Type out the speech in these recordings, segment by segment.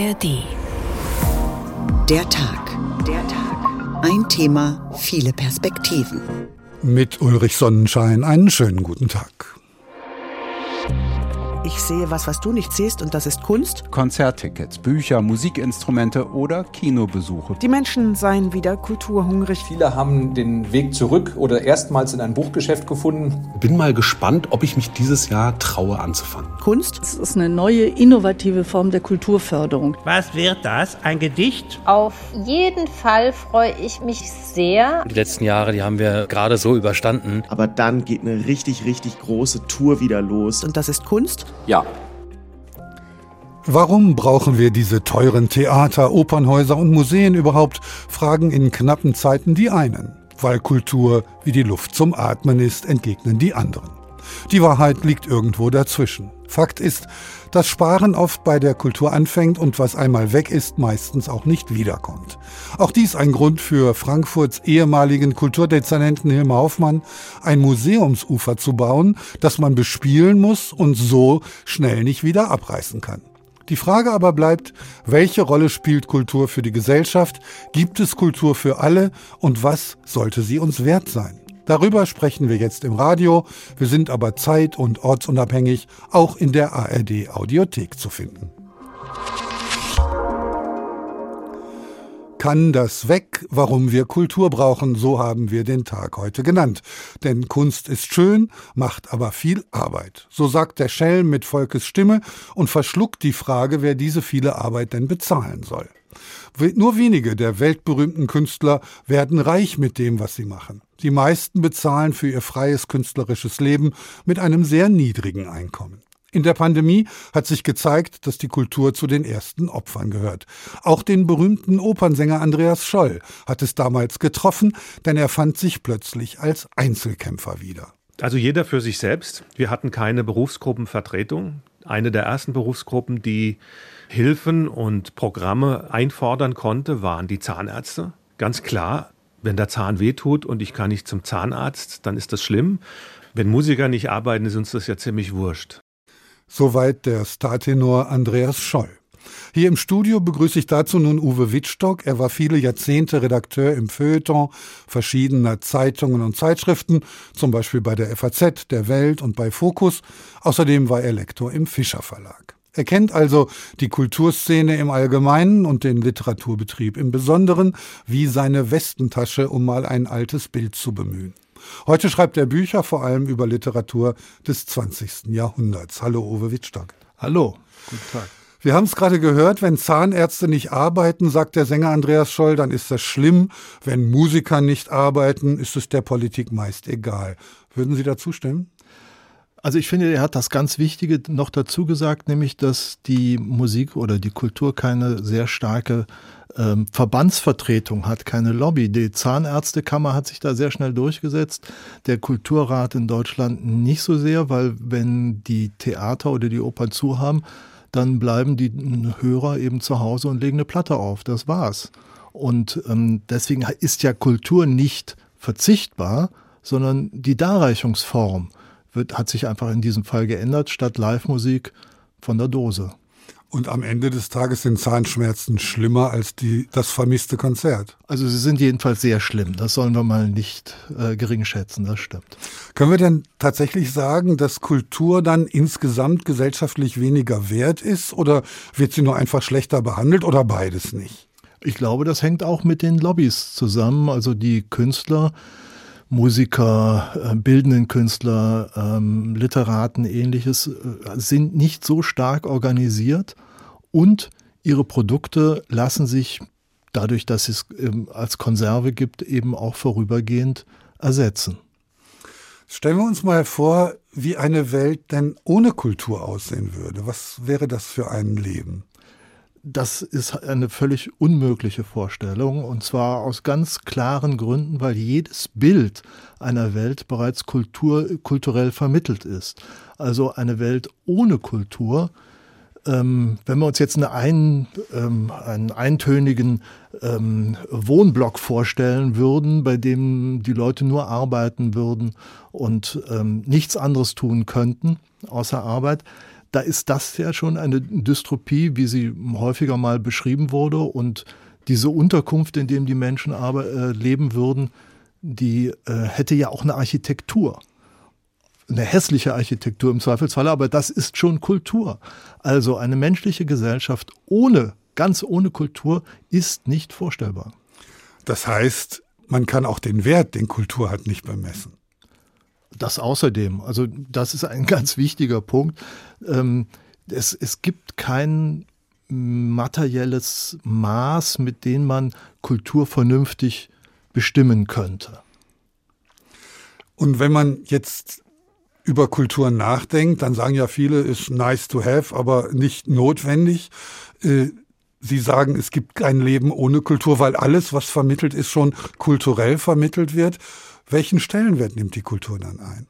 ARD. Der Tag. Der Tag. Ein Thema, viele Perspektiven. Mit Ulrich Sonnenschein einen schönen guten Tag. Ich sehe was, was du nicht siehst, und das ist Kunst. Konzerttickets, Bücher, Musikinstrumente oder Kinobesuche. Die Menschen seien wieder kulturhungrig. Viele haben den Weg zurück oder erstmals in ein Buchgeschäft gefunden. Bin mal gespannt, ob ich mich dieses Jahr traue anzufangen. Kunst. Es ist eine neue, innovative Form der Kulturförderung. Was wird das? Ein Gedicht? Auf jeden Fall freue ich mich sehr. Die letzten Jahre, die haben wir gerade so überstanden. Aber dann geht eine richtig, richtig große Tour wieder los. Und das ist Kunst? Ja. Warum brauchen wir diese teuren Theater, Opernhäuser und Museen überhaupt? Fragen in knappen Zeiten die einen. Weil Kultur wie die Luft zum Atmen ist, entgegnen die anderen. Die Wahrheit liegt irgendwo dazwischen. Fakt ist, dass Sparen oft bei der Kultur anfängt und was einmal weg ist, meistens auch nicht wiederkommt. Auch dies ein Grund für Frankfurts ehemaligen Kulturdezernenten Hilmar Hoffmann, ein Museumsufer zu bauen, das man bespielen muss und so schnell nicht wieder abreißen kann. Die Frage aber bleibt, welche Rolle spielt Kultur für die Gesellschaft? Gibt es Kultur für alle? Und was sollte sie uns wert sein? Darüber sprechen wir jetzt im Radio. Wir sind aber zeit- und ortsunabhängig auch in der ARD Audiothek zu finden. Kann das weg, warum wir Kultur brauchen, so haben wir den Tag heute genannt. Denn Kunst ist schön, macht aber viel Arbeit. So sagt der Schelm mit Volkes Stimme und verschluckt die Frage, wer diese viele Arbeit denn bezahlen soll. Nur wenige der weltberühmten Künstler werden reich mit dem, was sie machen. Die meisten bezahlen für ihr freies künstlerisches Leben mit einem sehr niedrigen Einkommen. In der Pandemie hat sich gezeigt, dass die Kultur zu den ersten Opfern gehört. Auch den berühmten Opernsänger Andreas Scholl hat es damals getroffen, denn er fand sich plötzlich als Einzelkämpfer wieder. Also jeder für sich selbst. Wir hatten keine Berufsgruppenvertretung. Eine der ersten Berufsgruppen, die Hilfen und Programme einfordern konnte, waren die Zahnärzte. Ganz klar, wenn der Zahn wehtut und ich kann nicht zum Zahnarzt, dann ist das schlimm. Wenn Musiker nicht arbeiten, ist uns das ja ziemlich wurscht. Soweit der Startenor Andreas Scholl. Hier im Studio begrüße ich dazu nun Uwe Wittstock. Er war viele Jahrzehnte Redakteur im Feuilleton verschiedener Zeitungen und Zeitschriften, zum Beispiel bei der FAZ, der Welt und bei Focus. Außerdem war er Lektor im Fischer Verlag. Er kennt also die Kulturszene im Allgemeinen und den Literaturbetrieb im Besonderen wie seine Westentasche, um mal ein altes Bild zu bemühen. Heute schreibt er Bücher vor allem über Literatur des 20. Jahrhunderts. Hallo Uwe Wittstock. Hallo, guten Tag. Wir haben es gerade gehört, wenn Zahnärzte nicht arbeiten, sagt der Sänger Andreas Scholl, dann ist das schlimm. Wenn Musiker nicht arbeiten, ist es der Politik meist egal. Würden Sie dazu stimmen? Also ich finde, er hat das ganz Wichtige noch dazu gesagt, nämlich, dass die Musik oder die Kultur keine sehr starke ähm, Verbandsvertretung hat, keine Lobby. Die Zahnärztekammer hat sich da sehr schnell durchgesetzt, der Kulturrat in Deutschland nicht so sehr, weil wenn die Theater oder die Opern zu haben, dann bleiben die Hörer eben zu Hause und legen eine Platte auf. Das war's. Und ähm, deswegen ist ja Kultur nicht verzichtbar, sondern die Darreichungsform wird, hat sich einfach in diesem Fall geändert, statt Live-Musik von der Dose. Und am Ende des Tages sind Zahnschmerzen schlimmer als die, das vermisste Konzert. Also sie sind jedenfalls sehr schlimm. Das sollen wir mal nicht äh, gering schätzen, das stimmt. Können wir denn tatsächlich sagen, dass Kultur dann insgesamt gesellschaftlich weniger wert ist oder wird sie nur einfach schlechter behandelt oder beides nicht? Ich glaube, das hängt auch mit den Lobbys zusammen. Also die Künstler Musiker, äh, bildenden Künstler, ähm, Literaten, ähnliches, äh, sind nicht so stark organisiert und ihre Produkte lassen sich dadurch, dass es ähm, als Konserve gibt, eben auch vorübergehend ersetzen. Stellen wir uns mal vor, wie eine Welt denn ohne Kultur aussehen würde. Was wäre das für ein Leben? Das ist eine völlig unmögliche Vorstellung und zwar aus ganz klaren Gründen, weil jedes Bild einer Welt bereits Kultur, kulturell vermittelt ist. Also eine Welt ohne Kultur, ähm, wenn wir uns jetzt eine ein, ähm, einen eintönigen ähm, Wohnblock vorstellen würden, bei dem die Leute nur arbeiten würden und ähm, nichts anderes tun könnten außer Arbeit, da ist das ja schon eine Dystropie, wie sie häufiger mal beschrieben wurde. Und diese Unterkunft, in dem die Menschen aber äh, leben würden, die äh, hätte ja auch eine Architektur. Eine hässliche Architektur im Zweifelsfall, aber das ist schon Kultur. Also eine menschliche Gesellschaft ohne, ganz ohne Kultur ist nicht vorstellbar. Das heißt, man kann auch den Wert, den Kultur hat, nicht bemessen. Das außerdem. Also das ist ein ganz wichtiger Punkt. Ähm, es, es gibt kein materielles Maß, mit dem man Kultur vernünftig bestimmen könnte. Und wenn man jetzt über Kultur nachdenkt, dann sagen ja viele, ist nice to have, aber nicht notwendig. Äh, Sie sagen, es gibt kein Leben ohne Kultur, weil alles, was vermittelt ist, schon kulturell vermittelt wird. Welchen Stellenwert nimmt die Kultur dann ein?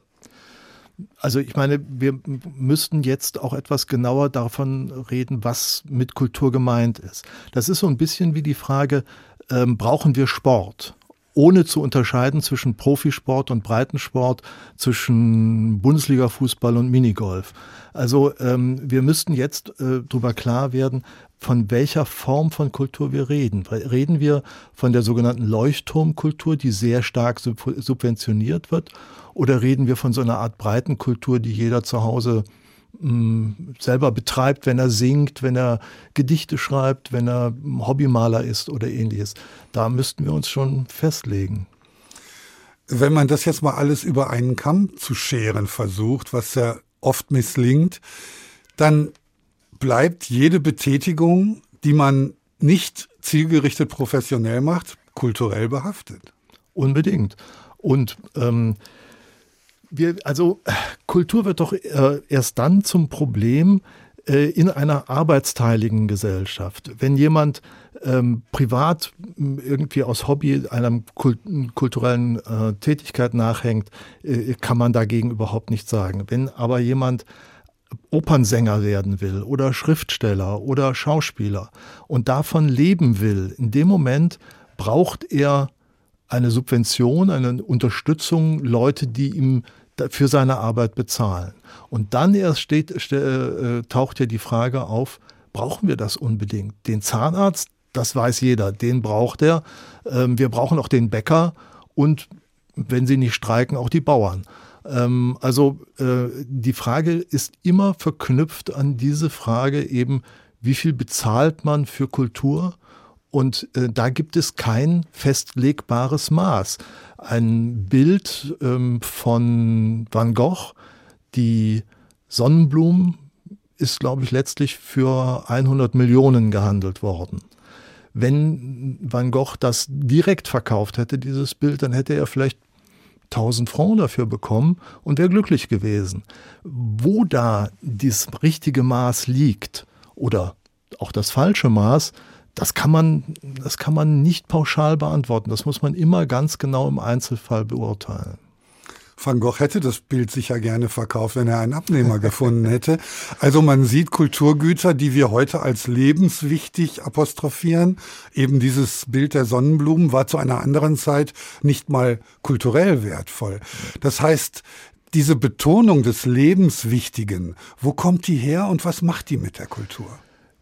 Also ich meine, wir müssten jetzt auch etwas genauer davon reden, was mit Kultur gemeint ist. Das ist so ein bisschen wie die Frage, ähm, brauchen wir Sport? ohne zu unterscheiden zwischen Profisport und Breitensport, zwischen Bundesliga-Fußball und Minigolf. Also ähm, wir müssten jetzt äh, darüber klar werden, von welcher Form von Kultur wir reden. Reden wir von der sogenannten Leuchtturmkultur, die sehr stark sub subventioniert wird, oder reden wir von so einer Art Breitenkultur, die jeder zu Hause selber betreibt, wenn er singt, wenn er Gedichte schreibt, wenn er Hobbymaler ist oder ähnliches. Da müssten wir uns schon festlegen. Wenn man das jetzt mal alles über einen Kamm zu scheren versucht, was ja oft misslingt, dann bleibt jede Betätigung, die man nicht zielgerichtet professionell macht, kulturell behaftet. Unbedingt. Und ähm, wir, also Kultur wird doch äh, erst dann zum Problem äh, in einer arbeitsteiligen Gesellschaft. Wenn jemand ähm, privat irgendwie aus Hobby einer kult kulturellen äh, Tätigkeit nachhängt, äh, kann man dagegen überhaupt nichts sagen. Wenn aber jemand Opernsänger werden will oder Schriftsteller oder Schauspieler und davon leben will, in dem Moment braucht er eine Subvention, eine Unterstützung, Leute, die ihm für seine Arbeit bezahlen. Und dann erst steht, äh, taucht ja die Frage auf, brauchen wir das unbedingt? Den Zahnarzt, das weiß jeder, den braucht er. Ähm, wir brauchen auch den Bäcker und wenn sie nicht streiken, auch die Bauern. Ähm, also äh, die Frage ist immer verknüpft an diese Frage eben, wie viel bezahlt man für Kultur? Und äh, da gibt es kein festlegbares Maß ein Bild ähm, von Van Gogh, die Sonnenblumen, ist, glaube ich, letztlich für 100 Millionen gehandelt worden. Wenn Van Gogh das direkt verkauft hätte, dieses Bild, dann hätte er vielleicht 1000 Francs dafür bekommen und wäre glücklich gewesen. Wo da das richtige Maß liegt oder auch das falsche Maß, das kann man, das kann man nicht pauschal beantworten. Das muss man immer ganz genau im Einzelfall beurteilen. Van Gogh hätte das Bild sicher gerne verkauft, wenn er einen Abnehmer gefunden hätte. Also man sieht Kulturgüter, die wir heute als lebenswichtig apostrophieren. Eben dieses Bild der Sonnenblumen war zu einer anderen Zeit nicht mal kulturell wertvoll. Das heißt, diese Betonung des Lebenswichtigen, wo kommt die her und was macht die mit der Kultur?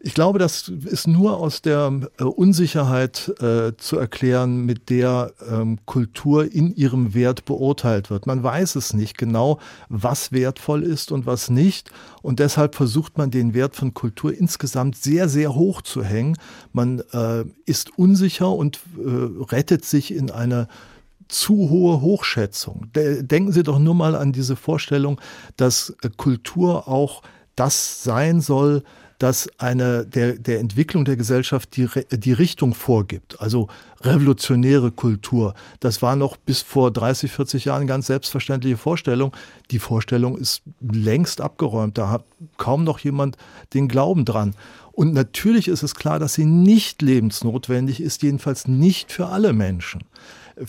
Ich glaube, das ist nur aus der äh, Unsicherheit äh, zu erklären, mit der ähm, Kultur in ihrem Wert beurteilt wird. Man weiß es nicht genau, was wertvoll ist und was nicht. Und deshalb versucht man den Wert von Kultur insgesamt sehr, sehr hoch zu hängen. Man äh, ist unsicher und äh, rettet sich in eine zu hohe Hochschätzung. Denken Sie doch nur mal an diese Vorstellung, dass äh, Kultur auch das sein soll, das eine der, der Entwicklung der Gesellschaft die, die Richtung vorgibt. Also revolutionäre Kultur. Das war noch bis vor 30, 40 Jahren ganz selbstverständliche Vorstellung. Die Vorstellung ist längst abgeräumt. Da hat kaum noch jemand den Glauben dran. Und natürlich ist es klar, dass sie nicht lebensnotwendig ist, jedenfalls nicht für alle Menschen.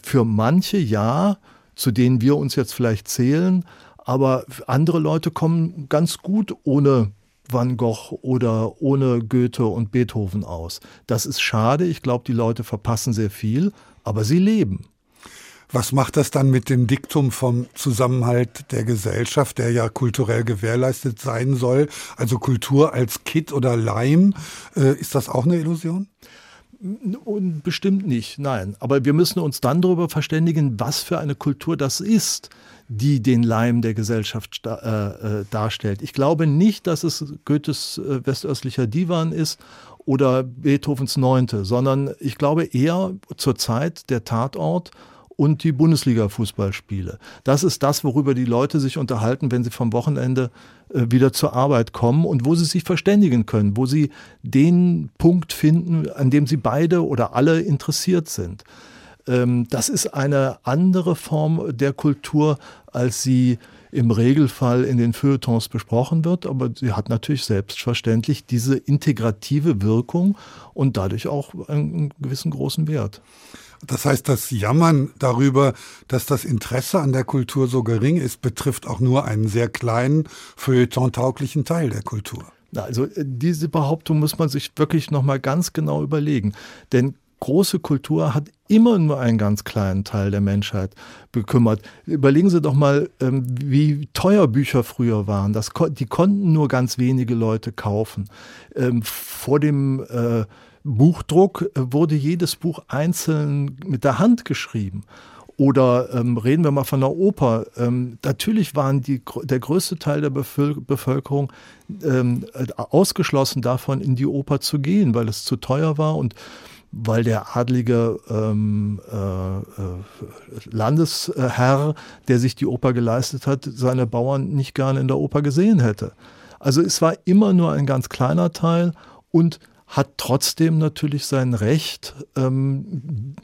Für manche ja, zu denen wir uns jetzt vielleicht zählen, aber andere Leute kommen ganz gut ohne Van Gogh oder ohne Goethe und Beethoven aus. Das ist schade. Ich glaube, die Leute verpassen sehr viel, aber sie leben. Was macht das dann mit dem Diktum vom Zusammenhalt der Gesellschaft, der ja kulturell gewährleistet sein soll? Also Kultur als Kit oder Leim, äh, ist das auch eine Illusion? Bestimmt nicht, nein. Aber wir müssen uns dann darüber verständigen, was für eine Kultur das ist, die den Leim der Gesellschaft äh, äh, darstellt. Ich glaube nicht, dass es Goethes äh, westöstlicher Divan ist oder Beethovens Neunte, sondern ich glaube eher zur Zeit der Tatort und die Bundesliga-Fußballspiele. Das ist das, worüber die Leute sich unterhalten, wenn sie vom Wochenende äh, wieder zur Arbeit kommen und wo sie sich verständigen können, wo sie den Punkt finden, an dem sie beide oder alle interessiert sind. Ähm, das ist eine andere Form der Kultur, als sie im Regelfall in den Feuilletons besprochen wird, aber sie hat natürlich selbstverständlich diese integrative Wirkung und dadurch auch einen gewissen großen Wert. Das heißt, das Jammern darüber, dass das Interesse an der Kultur so gering ist, betrifft auch nur einen sehr kleinen, feuilleton-tauglichen Teil der Kultur. Also äh, diese Behauptung muss man sich wirklich nochmal ganz genau überlegen. Denn große Kultur hat immer nur einen ganz kleinen Teil der Menschheit bekümmert. Überlegen Sie doch mal, ähm, wie teuer Bücher früher waren. Das, die konnten nur ganz wenige Leute kaufen. Ähm, vor dem äh, Buchdruck äh, wurde jedes Buch einzeln mit der Hand geschrieben. Oder ähm, reden wir mal von der Oper. Ähm, natürlich waren die, der größte Teil der Bevölkerung ähm, ausgeschlossen davon, in die Oper zu gehen, weil es zu teuer war und weil der adlige ähm, äh, äh Landesherr, der sich die Oper geleistet hat, seine Bauern nicht gerne in der Oper gesehen hätte. Also es war immer nur ein ganz kleiner Teil und hat trotzdem natürlich sein Recht, ähm,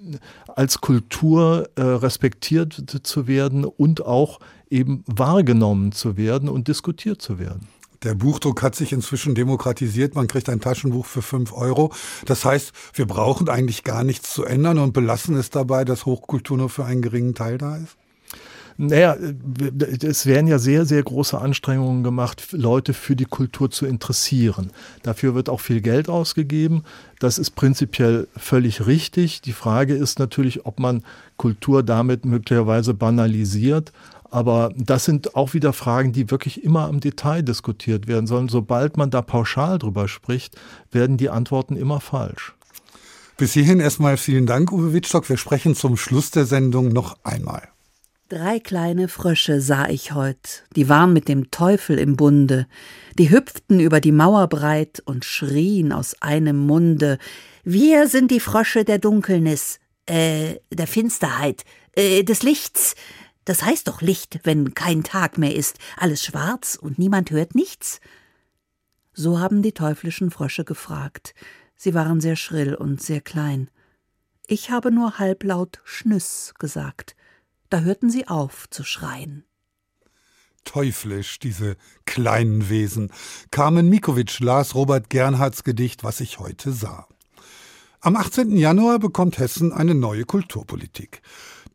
als Kultur äh, respektiert zu werden und auch eben wahrgenommen zu werden und diskutiert zu werden. Der Buchdruck hat sich inzwischen demokratisiert. Man kriegt ein Taschenbuch für fünf Euro. Das heißt, wir brauchen eigentlich gar nichts zu ändern und belassen es dabei, dass Hochkultur nur für einen geringen Teil da ist? Naja, es werden ja sehr, sehr große Anstrengungen gemacht, Leute für die Kultur zu interessieren. Dafür wird auch viel Geld ausgegeben. Das ist prinzipiell völlig richtig. Die Frage ist natürlich, ob man Kultur damit möglicherweise banalisiert. Aber das sind auch wieder Fragen, die wirklich immer im Detail diskutiert werden sollen. Sobald man da pauschal drüber spricht, werden die Antworten immer falsch. Bis hierhin erstmal vielen Dank, Uwe Wittstock. Wir sprechen zum Schluss der Sendung noch einmal. Drei kleine Frösche sah ich heut, die waren mit dem Teufel im Bunde, die hüpften über die Mauer breit und schrien aus einem Munde Wir sind die Frösche der Dunkelnis, äh, der Finsterheit, äh, des Lichts. Das heißt doch Licht, wenn kein Tag mehr ist, alles schwarz und niemand hört nichts? So haben die teuflischen Frösche gefragt. Sie waren sehr schrill und sehr klein. Ich habe nur halblaut Schnüss gesagt da hörten sie auf zu schreien. Teuflisch, diese kleinen Wesen. Carmen Mikovic las Robert Gernhardts Gedicht Was ich heute sah. Am 18. Januar bekommt Hessen eine neue Kulturpolitik.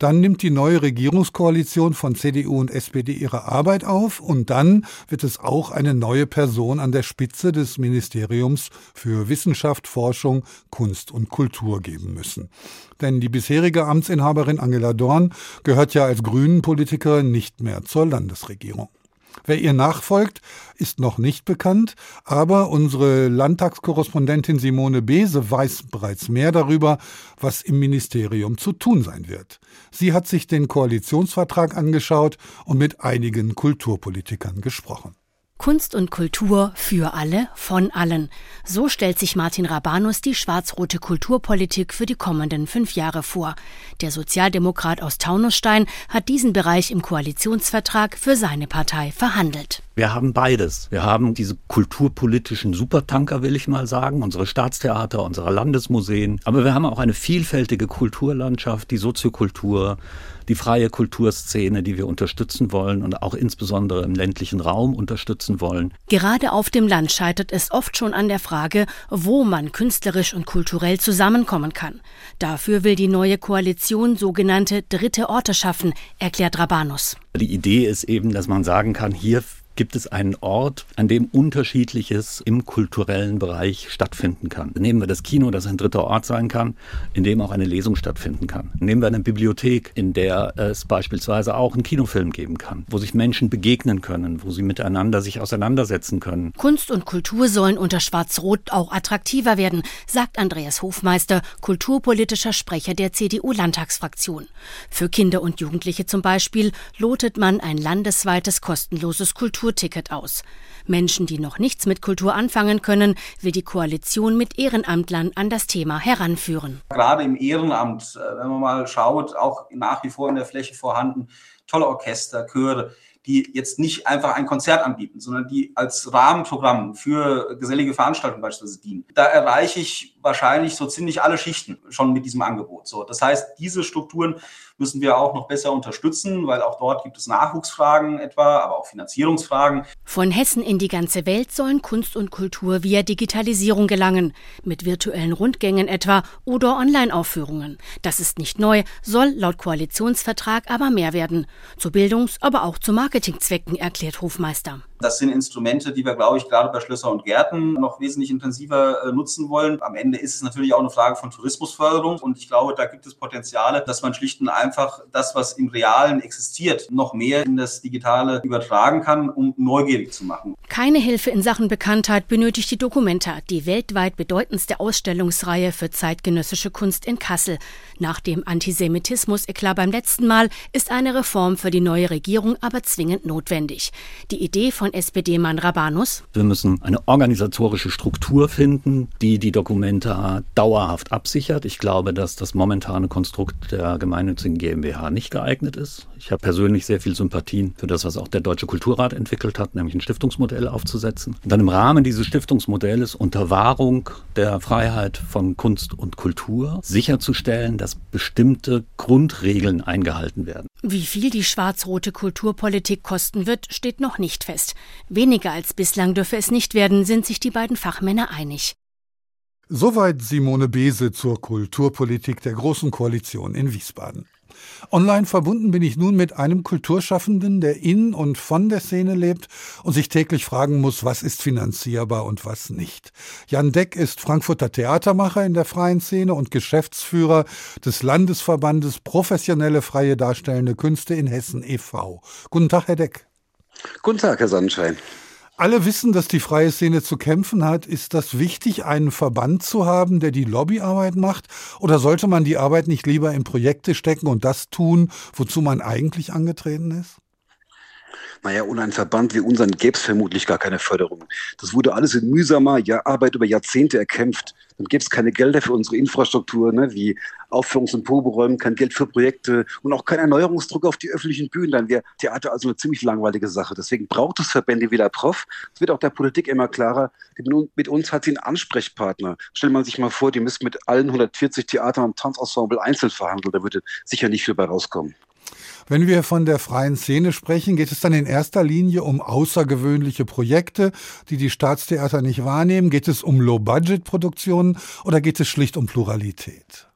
Dann nimmt die neue Regierungskoalition von CDU und SPD ihre Arbeit auf und dann wird es auch eine neue Person an der Spitze des Ministeriums für Wissenschaft, Forschung, Kunst und Kultur geben müssen. Denn die bisherige Amtsinhaberin Angela Dorn gehört ja als Grünen-Politikerin nicht mehr zur Landesregierung. Wer ihr nachfolgt, ist noch nicht bekannt, aber unsere Landtagskorrespondentin Simone Bese weiß bereits mehr darüber, was im Ministerium zu tun sein wird. Sie hat sich den Koalitionsvertrag angeschaut und mit einigen Kulturpolitikern gesprochen. Kunst und Kultur für alle, von allen. So stellt sich Martin Rabanus die schwarz-rote Kulturpolitik für die kommenden fünf Jahre vor. Der Sozialdemokrat aus Taunusstein hat diesen Bereich im Koalitionsvertrag für seine Partei verhandelt. Wir haben beides. Wir haben diese kulturpolitischen Supertanker, will ich mal sagen, unsere Staatstheater, unsere Landesmuseen. Aber wir haben auch eine vielfältige Kulturlandschaft, die Soziokultur, die freie Kulturszene, die wir unterstützen wollen und auch insbesondere im ländlichen Raum unterstützen wollen. Gerade auf dem Land scheitert es oft schon an der Frage, wo man künstlerisch und kulturell zusammenkommen kann. Dafür will die neue Koalition sogenannte dritte Orte schaffen, erklärt Rabanus. Die Idee ist eben, dass man sagen kann, hier gibt es einen Ort, an dem unterschiedliches im kulturellen Bereich stattfinden kann. Nehmen wir das Kino, das ein dritter Ort sein kann, in dem auch eine Lesung stattfinden kann. Nehmen wir eine Bibliothek, in der es beispielsweise auch einen Kinofilm geben kann, wo sich Menschen begegnen können, wo sie miteinander sich auseinandersetzen können. Kunst und Kultur sollen unter Schwarz-Rot auch attraktiver werden, sagt Andreas Hofmeister, kulturpolitischer Sprecher der CDU-Landtagsfraktion. Für Kinder und Jugendliche zum Beispiel lotet man ein landesweites kostenloses Kultur Kulturticket aus. Menschen, die noch nichts mit Kultur anfangen können, will die Koalition mit Ehrenamtlern an das Thema heranführen. Gerade im Ehrenamt, äh, wenn man mal schaut, auch nach wie vor in der Fläche vorhanden, tolle Orchester, Chöre, die jetzt nicht einfach ein Konzert anbieten, sondern die als Rahmenprogramm für gesellige Veranstaltungen beispielsweise dienen. Da erreiche ich wahrscheinlich so ziemlich alle Schichten schon mit diesem Angebot. So, das heißt, diese Strukturen müssen wir auch noch besser unterstützen, weil auch dort gibt es Nachwuchsfragen etwa, aber auch Finanzierungsfragen. Von Hessen in die ganze Welt sollen Kunst und Kultur via Digitalisierung gelangen, mit virtuellen Rundgängen etwa oder Online-Aufführungen. Das ist nicht neu, soll laut Koalitionsvertrag aber mehr werden. Zu Bildungs-, aber auch zu Marketingzwecken, erklärt Hofmeister. Das sind Instrumente, die wir, glaube ich, gerade bei Schlösser und Gärten noch wesentlich intensiver äh, nutzen wollen. Am Ende ist es natürlich auch eine Frage von Tourismusförderung und ich glaube, da gibt es Potenziale, dass man schlicht und einfach das, was im Realen existiert, noch mehr in das Digitale übertragen kann, um neugierig zu machen. Keine Hilfe in Sachen Bekanntheit benötigt die Documenta, die weltweit bedeutendste Ausstellungsreihe für zeitgenössische Kunst in Kassel. Nach dem Antisemitismus-Eklat beim letzten Mal ist eine Reform für die neue Regierung aber zwingend notwendig. Die Idee von SPD-Mann Rabanus? Wir müssen eine organisatorische Struktur finden, die die Dokumenta dauerhaft absichert. Ich glaube, dass das momentane Konstrukt der gemeinnützigen GmbH nicht geeignet ist. Ich habe persönlich sehr viel Sympathien für das, was auch der Deutsche Kulturrat entwickelt hat, nämlich ein Stiftungsmodell aufzusetzen. Und dann im Rahmen dieses Stiftungsmodells unter Wahrung der Freiheit von Kunst und Kultur sicherzustellen, dass bestimmte Grundregeln eingehalten werden. Wie viel die schwarz-rote Kulturpolitik kosten wird, steht noch nicht fest. Weniger als bislang dürfe es nicht werden, sind sich die beiden Fachmänner einig. Soweit Simone Bese zur Kulturpolitik der Großen Koalition in Wiesbaden. Online verbunden bin ich nun mit einem Kulturschaffenden, der in und von der Szene lebt und sich täglich fragen muss, was ist finanzierbar und was nicht. Jan Deck ist Frankfurter Theatermacher in der freien Szene und Geschäftsführer des Landesverbandes Professionelle Freie Darstellende Künste in Hessen e.V. Guten Tag, Herr Deck. Guten Tag, Herr Sonnenschein. Alle wissen, dass die freie Szene zu kämpfen hat. Ist das wichtig, einen Verband zu haben, der die Lobbyarbeit macht? Oder sollte man die Arbeit nicht lieber in Projekte stecken und das tun, wozu man eigentlich angetreten ist? Naja, ohne einen Verband wie unseren gäbe es vermutlich gar keine Förderung. Das wurde alles in mühsamer Arbeit über Jahrzehnte erkämpft. Dann gäbe es keine Gelder für unsere Infrastruktur, ne, wie Aufführungs- und Proberäumen, kein Geld für Projekte und auch kein Erneuerungsdruck auf die öffentlichen Bühnen. Dann wäre Theater also eine ziemlich langweilige Sache. Deswegen braucht es Verbände wie der Prof. Es wird auch der Politik immer klarer. Mit uns hat sie einen Ansprechpartner. Stellt man sich mal vor, die müssten mit allen 140 Theatern und Tanzensemble einzeln verhandeln. Da würde sicher nicht viel bei rauskommen. Wenn wir von der freien Szene sprechen, geht es dann in erster Linie um außergewöhnliche Projekte, die die Staatstheater nicht wahrnehmen? Geht es um Low-Budget-Produktionen oder geht es schlicht um Pluralität?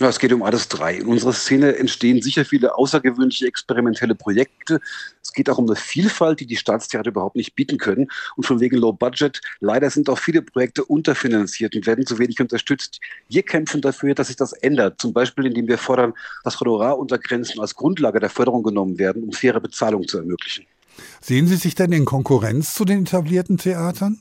Ja, es geht um alles drei. In unserer Szene entstehen sicher viele außergewöhnliche experimentelle Projekte. Es geht auch um eine Vielfalt, die die Staatstheater überhaupt nicht bieten können. Und von wegen Low Budget, leider sind auch viele Projekte unterfinanziert und werden zu wenig unterstützt. Wir kämpfen dafür, dass sich das ändert. Zum Beispiel, indem wir fordern, dass Honoraruntergrenzen als Grundlage der Förderung genommen werden, um faire Bezahlung zu ermöglichen. Sehen Sie sich denn in Konkurrenz zu den etablierten Theatern?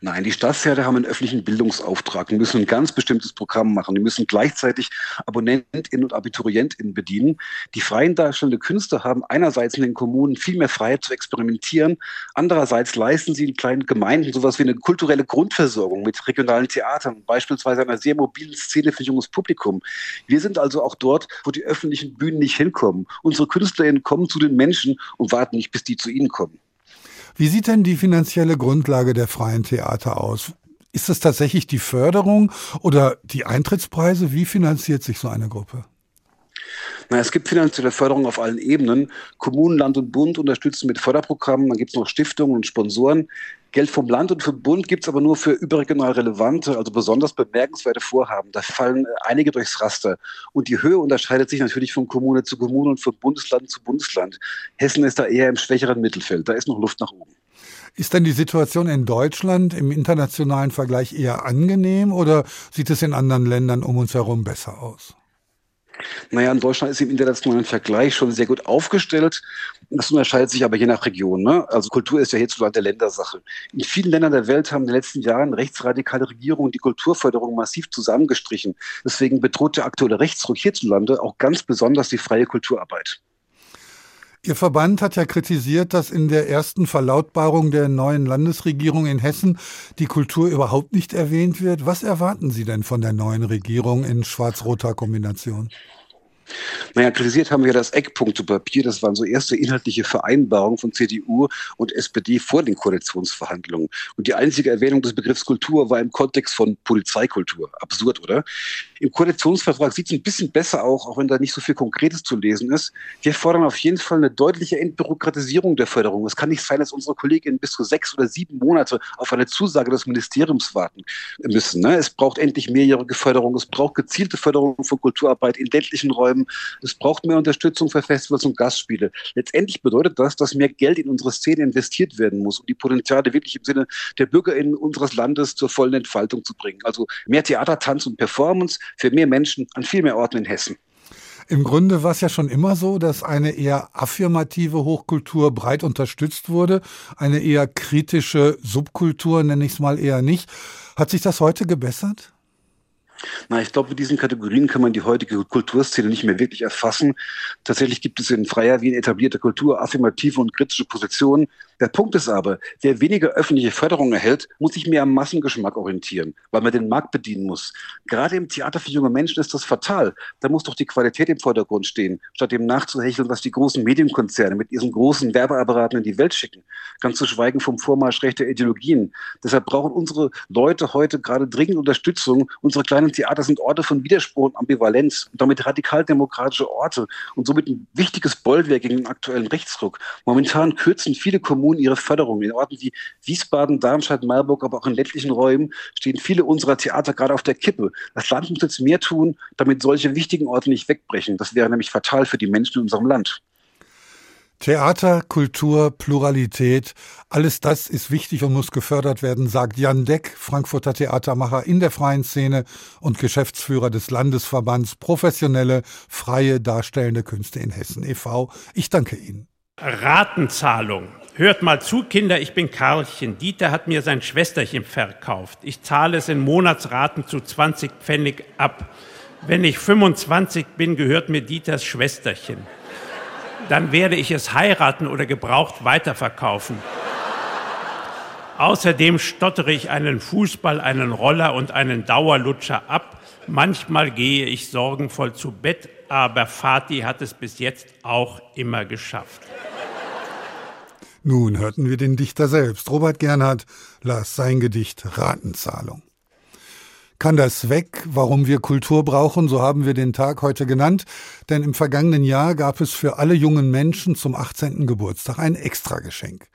Nein, die Staatstheater haben einen öffentlichen Bildungsauftrag und müssen ein ganz bestimmtes Programm machen. Die müssen gleichzeitig AbonnentInnen und AbiturientInnen bedienen. Die freien darstellenden Künstler haben einerseits in den Kommunen viel mehr Freiheit zu experimentieren. Andererseits leisten sie in kleinen Gemeinden sowas wie eine kulturelle Grundversorgung mit regionalen Theatern, beispielsweise einer sehr mobilen Szene für junges Publikum. Wir sind also auch dort, wo die öffentlichen Bühnen nicht hinkommen. Unsere KünstlerInnen kommen zu den Menschen und warten nicht, bis die zu ihnen kommen. Wie sieht denn die finanzielle Grundlage der freien Theater aus? Ist es tatsächlich die Förderung oder die Eintrittspreise? Wie finanziert sich so eine Gruppe? Na, es gibt finanzielle Förderung auf allen Ebenen. Kommunen, Land und Bund unterstützen mit Förderprogrammen. Dann gibt es noch Stiftungen und Sponsoren. Geld vom Land und vom Bund gibt es aber nur für überregional relevante, also besonders bemerkenswerte Vorhaben. Da fallen äh, einige durchs Raster. Und die Höhe unterscheidet sich natürlich von Kommune zu Kommune und von Bundesland zu Bundesland. Hessen ist da eher im schwächeren Mittelfeld. Da ist noch Luft nach oben. Ist denn die Situation in Deutschland im internationalen Vergleich eher angenehm oder sieht es in anderen Ländern um uns herum besser aus? Naja, in Deutschland ist im internationalen Vergleich schon sehr gut aufgestellt. Das unterscheidet sich aber je nach Region. Ne? Also Kultur ist ja hierzulande Ländersache. In vielen Ländern der Welt haben in den letzten Jahren rechtsradikale Regierungen die Kulturförderung massiv zusammengestrichen. Deswegen bedroht der aktuelle Rechtsruck hierzulande auch ganz besonders die freie Kulturarbeit. Ihr Verband hat ja kritisiert, dass in der ersten Verlautbarung der neuen Landesregierung in Hessen die Kultur überhaupt nicht erwähnt wird. Was erwarten Sie denn von der neuen Regierung in schwarz-roter Kombination? Naja, kritisiert haben wir das Eckpunktepapier. Das waren so erste inhaltliche Vereinbarungen von CDU und SPD vor den Koalitionsverhandlungen. Und die einzige Erwähnung des Begriffs Kultur war im Kontext von Polizeikultur. Absurd, oder? Im Koalitionsvertrag sieht es ein bisschen besser auch, auch wenn da nicht so viel Konkretes zu lesen ist. Wir fordern auf jeden Fall eine deutliche Entbürokratisierung der Förderung. Es kann nicht sein, dass unsere Kolleginnen bis zu sechs oder sieben Monate auf eine Zusage des Ministeriums warten müssen. Ne? Es braucht endlich mehrjährige Förderung. Es braucht gezielte Förderung von Kulturarbeit in ländlichen Räumen. Es braucht mehr Unterstützung für Festivals und Gastspiele. Letztendlich bedeutet das, dass mehr Geld in unsere Szene investiert werden muss, um die Potenziale wirklich im Sinne der BürgerInnen unseres Landes zur vollen Entfaltung zu bringen. Also mehr Theater, Tanz und Performance für mehr Menschen an viel mehr Orten in Hessen. Im Grunde war es ja schon immer so, dass eine eher affirmative Hochkultur breit unterstützt wurde, eine eher kritische Subkultur, nenne ich es mal eher nicht. Hat sich das heute gebessert? Na, ich glaube, mit diesen Kategorien kann man die heutige Kulturszene nicht mehr wirklich erfassen. Tatsächlich gibt es in Freier Wien etablierte Kultur, affirmative und kritische Positionen. Der Punkt ist aber, wer weniger öffentliche Förderung erhält, muss sich mehr am Massengeschmack orientieren, weil man den Markt bedienen muss. Gerade im Theater für junge Menschen ist das fatal. Da muss doch die Qualität im Vordergrund stehen, statt dem nachzuhecheln, was die großen Medienkonzerne mit ihren großen Werbeapparaten in die Welt schicken. Ganz zu schweigen vom Vormarsch rechter Ideologien. Deshalb brauchen unsere Leute heute gerade dringend Unterstützung. Unsere kleinen Theater sind Orte von Widerspruch und Ambivalenz und damit radikal demokratische Orte und somit ein wichtiges Bollwerk gegen den aktuellen Rechtsruck. Momentan kürzen viele Kommunen ihre Förderung. In Orten wie Wiesbaden, Darmstadt, Marburg, aber auch in ländlichen Räumen stehen viele unserer Theater gerade auf der Kippe. Das Land muss jetzt mehr tun, damit solche wichtigen Orte nicht wegbrechen. Das wäre nämlich fatal für die Menschen in unserem Land. Theater, Kultur, Pluralität, alles das ist wichtig und muss gefördert werden, sagt Jan Deck, Frankfurter Theatermacher in der freien Szene und Geschäftsführer des Landesverbands Professionelle Freie Darstellende Künste in Hessen e.V. Ich danke Ihnen. Ratenzahlung. Hört mal zu, Kinder, ich bin Karlchen. Dieter hat mir sein Schwesterchen verkauft. Ich zahle es in Monatsraten zu 20 Pfennig ab. Wenn ich 25 bin, gehört mir Dieters Schwesterchen. Dann werde ich es heiraten oder gebraucht weiterverkaufen. Außerdem stottere ich einen Fußball, einen Roller und einen Dauerlutscher ab. Manchmal gehe ich sorgenvoll zu Bett, aber Vati hat es bis jetzt auch immer geschafft. Nun hörten wir den Dichter selbst. Robert Gernhardt las sein Gedicht Ratenzahlung. Kann das weg, warum wir Kultur brauchen, so haben wir den Tag heute genannt, denn im vergangenen Jahr gab es für alle jungen Menschen zum 18. Geburtstag ein Extrageschenk.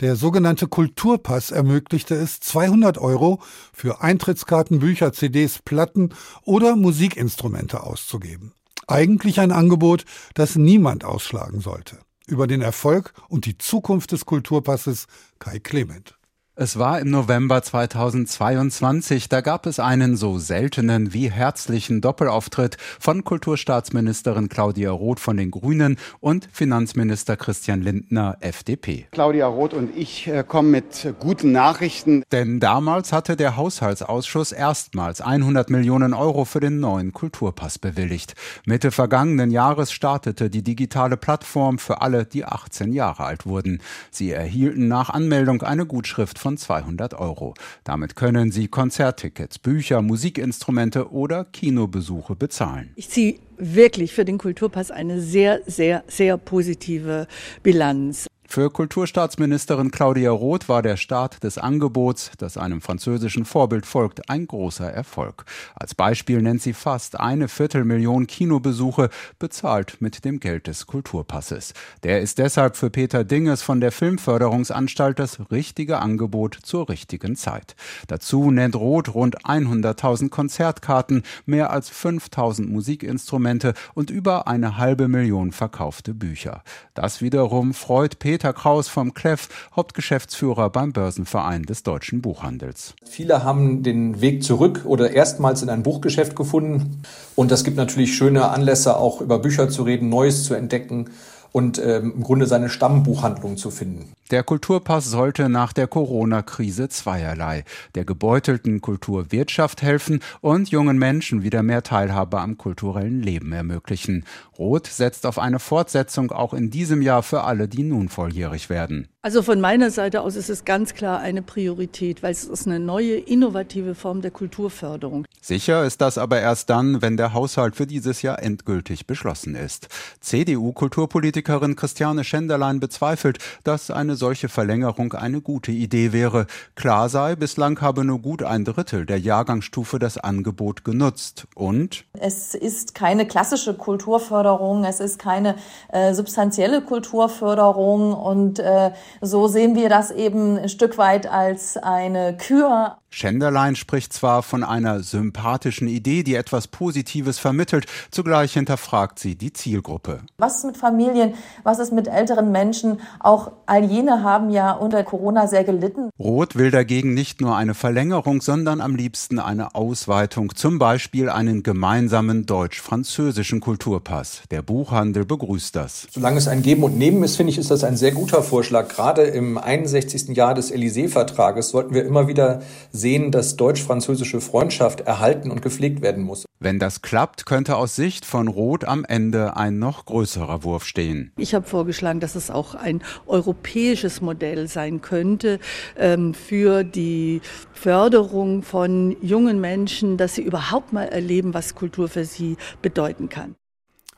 Der sogenannte Kulturpass ermöglichte es, 200 Euro für Eintrittskarten, Bücher, CDs, Platten oder Musikinstrumente auszugeben. Eigentlich ein Angebot, das niemand ausschlagen sollte über den Erfolg und die Zukunft des Kulturpasses Kai Clement. Es war im November 2022, da gab es einen so seltenen wie herzlichen Doppelauftritt von Kulturstaatsministerin Claudia Roth von den Grünen und Finanzminister Christian Lindner FDP. Claudia Roth und ich äh, kommen mit guten Nachrichten. Denn damals hatte der Haushaltsausschuss erstmals 100 Millionen Euro für den neuen Kulturpass bewilligt. Mitte vergangenen Jahres startete die digitale Plattform für alle, die 18 Jahre alt wurden. Sie erhielten nach Anmeldung eine Gutschrift von 200 Euro. Damit können Sie Konzerttickets, Bücher, Musikinstrumente oder Kinobesuche bezahlen. Ich ziehe wirklich für den Kulturpass eine sehr, sehr, sehr positive Bilanz. Für Kulturstaatsministerin Claudia Roth war der Start des Angebots, das einem französischen Vorbild folgt, ein großer Erfolg. Als Beispiel nennt sie fast eine Viertelmillion Kinobesuche, bezahlt mit dem Geld des Kulturpasses. Der ist deshalb für Peter Dinges von der Filmförderungsanstalt das richtige Angebot zur richtigen Zeit. Dazu nennt Roth rund 100.000 Konzertkarten, mehr als 5.000 Musikinstrumente und über eine halbe Million verkaufte Bücher. Das wiederum freut Peter Kraus vom Kleff, Hauptgeschäftsführer beim Börsenverein des deutschen Buchhandels. Viele haben den Weg zurück oder erstmals in ein Buchgeschäft gefunden. Und das gibt natürlich schöne Anlässe, auch über Bücher zu reden, Neues zu entdecken und ähm, im Grunde seine Stammbuchhandlung zu finden. Der Kulturpass sollte nach der Corona-Krise zweierlei der gebeutelten Kulturwirtschaft helfen und jungen Menschen wieder mehr Teilhabe am kulturellen Leben ermöglichen. Roth setzt auf eine Fortsetzung auch in diesem Jahr für alle, die nun volljährig werden. Also von meiner Seite aus ist es ganz klar eine Priorität, weil es ist eine neue, innovative Form der Kulturförderung. Sicher ist das aber erst dann, wenn der Haushalt für dieses Jahr endgültig beschlossen ist. CDU-Kulturpolitikerin Christiane Schenderlein bezweifelt, dass eine solche Verlängerung eine gute Idee wäre. Klar sei, bislang habe nur gut ein Drittel der Jahrgangsstufe das Angebot genutzt. Und es ist keine klassische Kulturförderung, es ist keine äh, substanzielle Kulturförderung und äh, so sehen wir das eben ein Stück weit als eine Kür. Schenderlein spricht zwar von einer sympathischen Idee, die etwas Positives vermittelt, zugleich hinterfragt sie die Zielgruppe. Was ist mit Familien, was ist mit älteren Menschen? Auch all jene haben ja unter Corona sehr gelitten. Roth will dagegen nicht nur eine Verlängerung, sondern am liebsten eine Ausweitung, zum Beispiel einen gemeinsamen deutsch-französischen Kulturpass. Der Buchhandel begrüßt das. Solange es ein Geben und Nehmen ist, finde ich, ist das ein sehr guter Vorschlag. Gerade im 61. Jahr des Élysée-Vertrages sollten wir immer wieder sehen, dass deutsch-französische Freundschaft erhalten und gepflegt werden muss. Wenn das klappt, könnte aus Sicht von Roth am Ende ein noch größerer Wurf stehen. Ich habe vorgeschlagen, dass es auch ein europäisches Modell sein könnte ähm, für die Förderung von jungen Menschen, dass sie überhaupt mal erleben, was Kultur für sie bedeuten kann.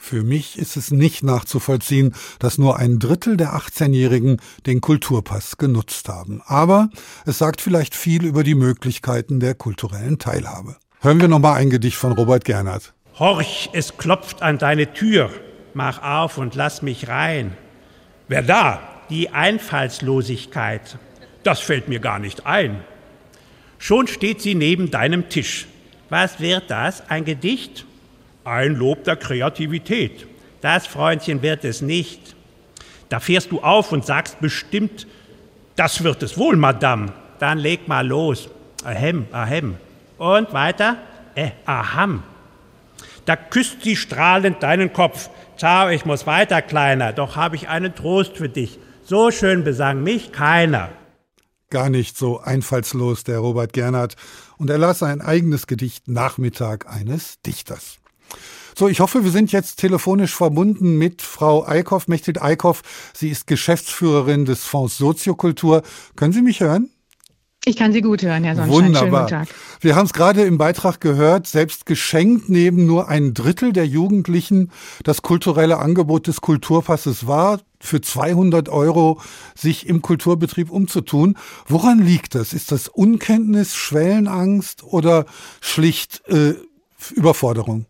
Für mich ist es nicht nachzuvollziehen, dass nur ein Drittel der 18-Jährigen den Kulturpass genutzt haben. Aber es sagt vielleicht viel über die Möglichkeiten der kulturellen Teilhabe. Hören wir nochmal ein Gedicht von Robert Gernert. Horch, es klopft an deine Tür. Mach auf und lass mich rein. Wer da? Die Einfallslosigkeit. Das fällt mir gar nicht ein. Schon steht sie neben deinem Tisch. Was wird das? Ein Gedicht? Ein Lob der Kreativität. Das, Freundchen, wird es nicht. Da fährst du auf und sagst bestimmt, das wird es wohl, Madame. Dann leg mal los. Ahem, ahem. Und weiter? Äh, aham. Da küsst sie strahlend deinen Kopf. Ciao, ich muss weiter, Kleiner, doch habe ich einen Trost für dich. So schön besang mich keiner. Gar nicht so einfallslos, der Robert Gernert. Und er las sein eigenes Gedicht Nachmittag eines Dichters. So, ich hoffe, wir sind jetzt telefonisch verbunden mit Frau Eickhoff, Mechthild Eickhoff. Sie ist Geschäftsführerin des Fonds Soziokultur. Können Sie mich hören? Ich kann Sie gut hören, Herr Sonnenschein. Wunderbar. Schönen guten Tag. Wir haben es gerade im Beitrag gehört, selbst geschenkt nehmen nur ein Drittel der Jugendlichen das kulturelle Angebot des Kulturpasses wahr, für 200 Euro sich im Kulturbetrieb umzutun. Woran liegt das? Ist das Unkenntnis, Schwellenangst oder schlicht äh, Überforderung?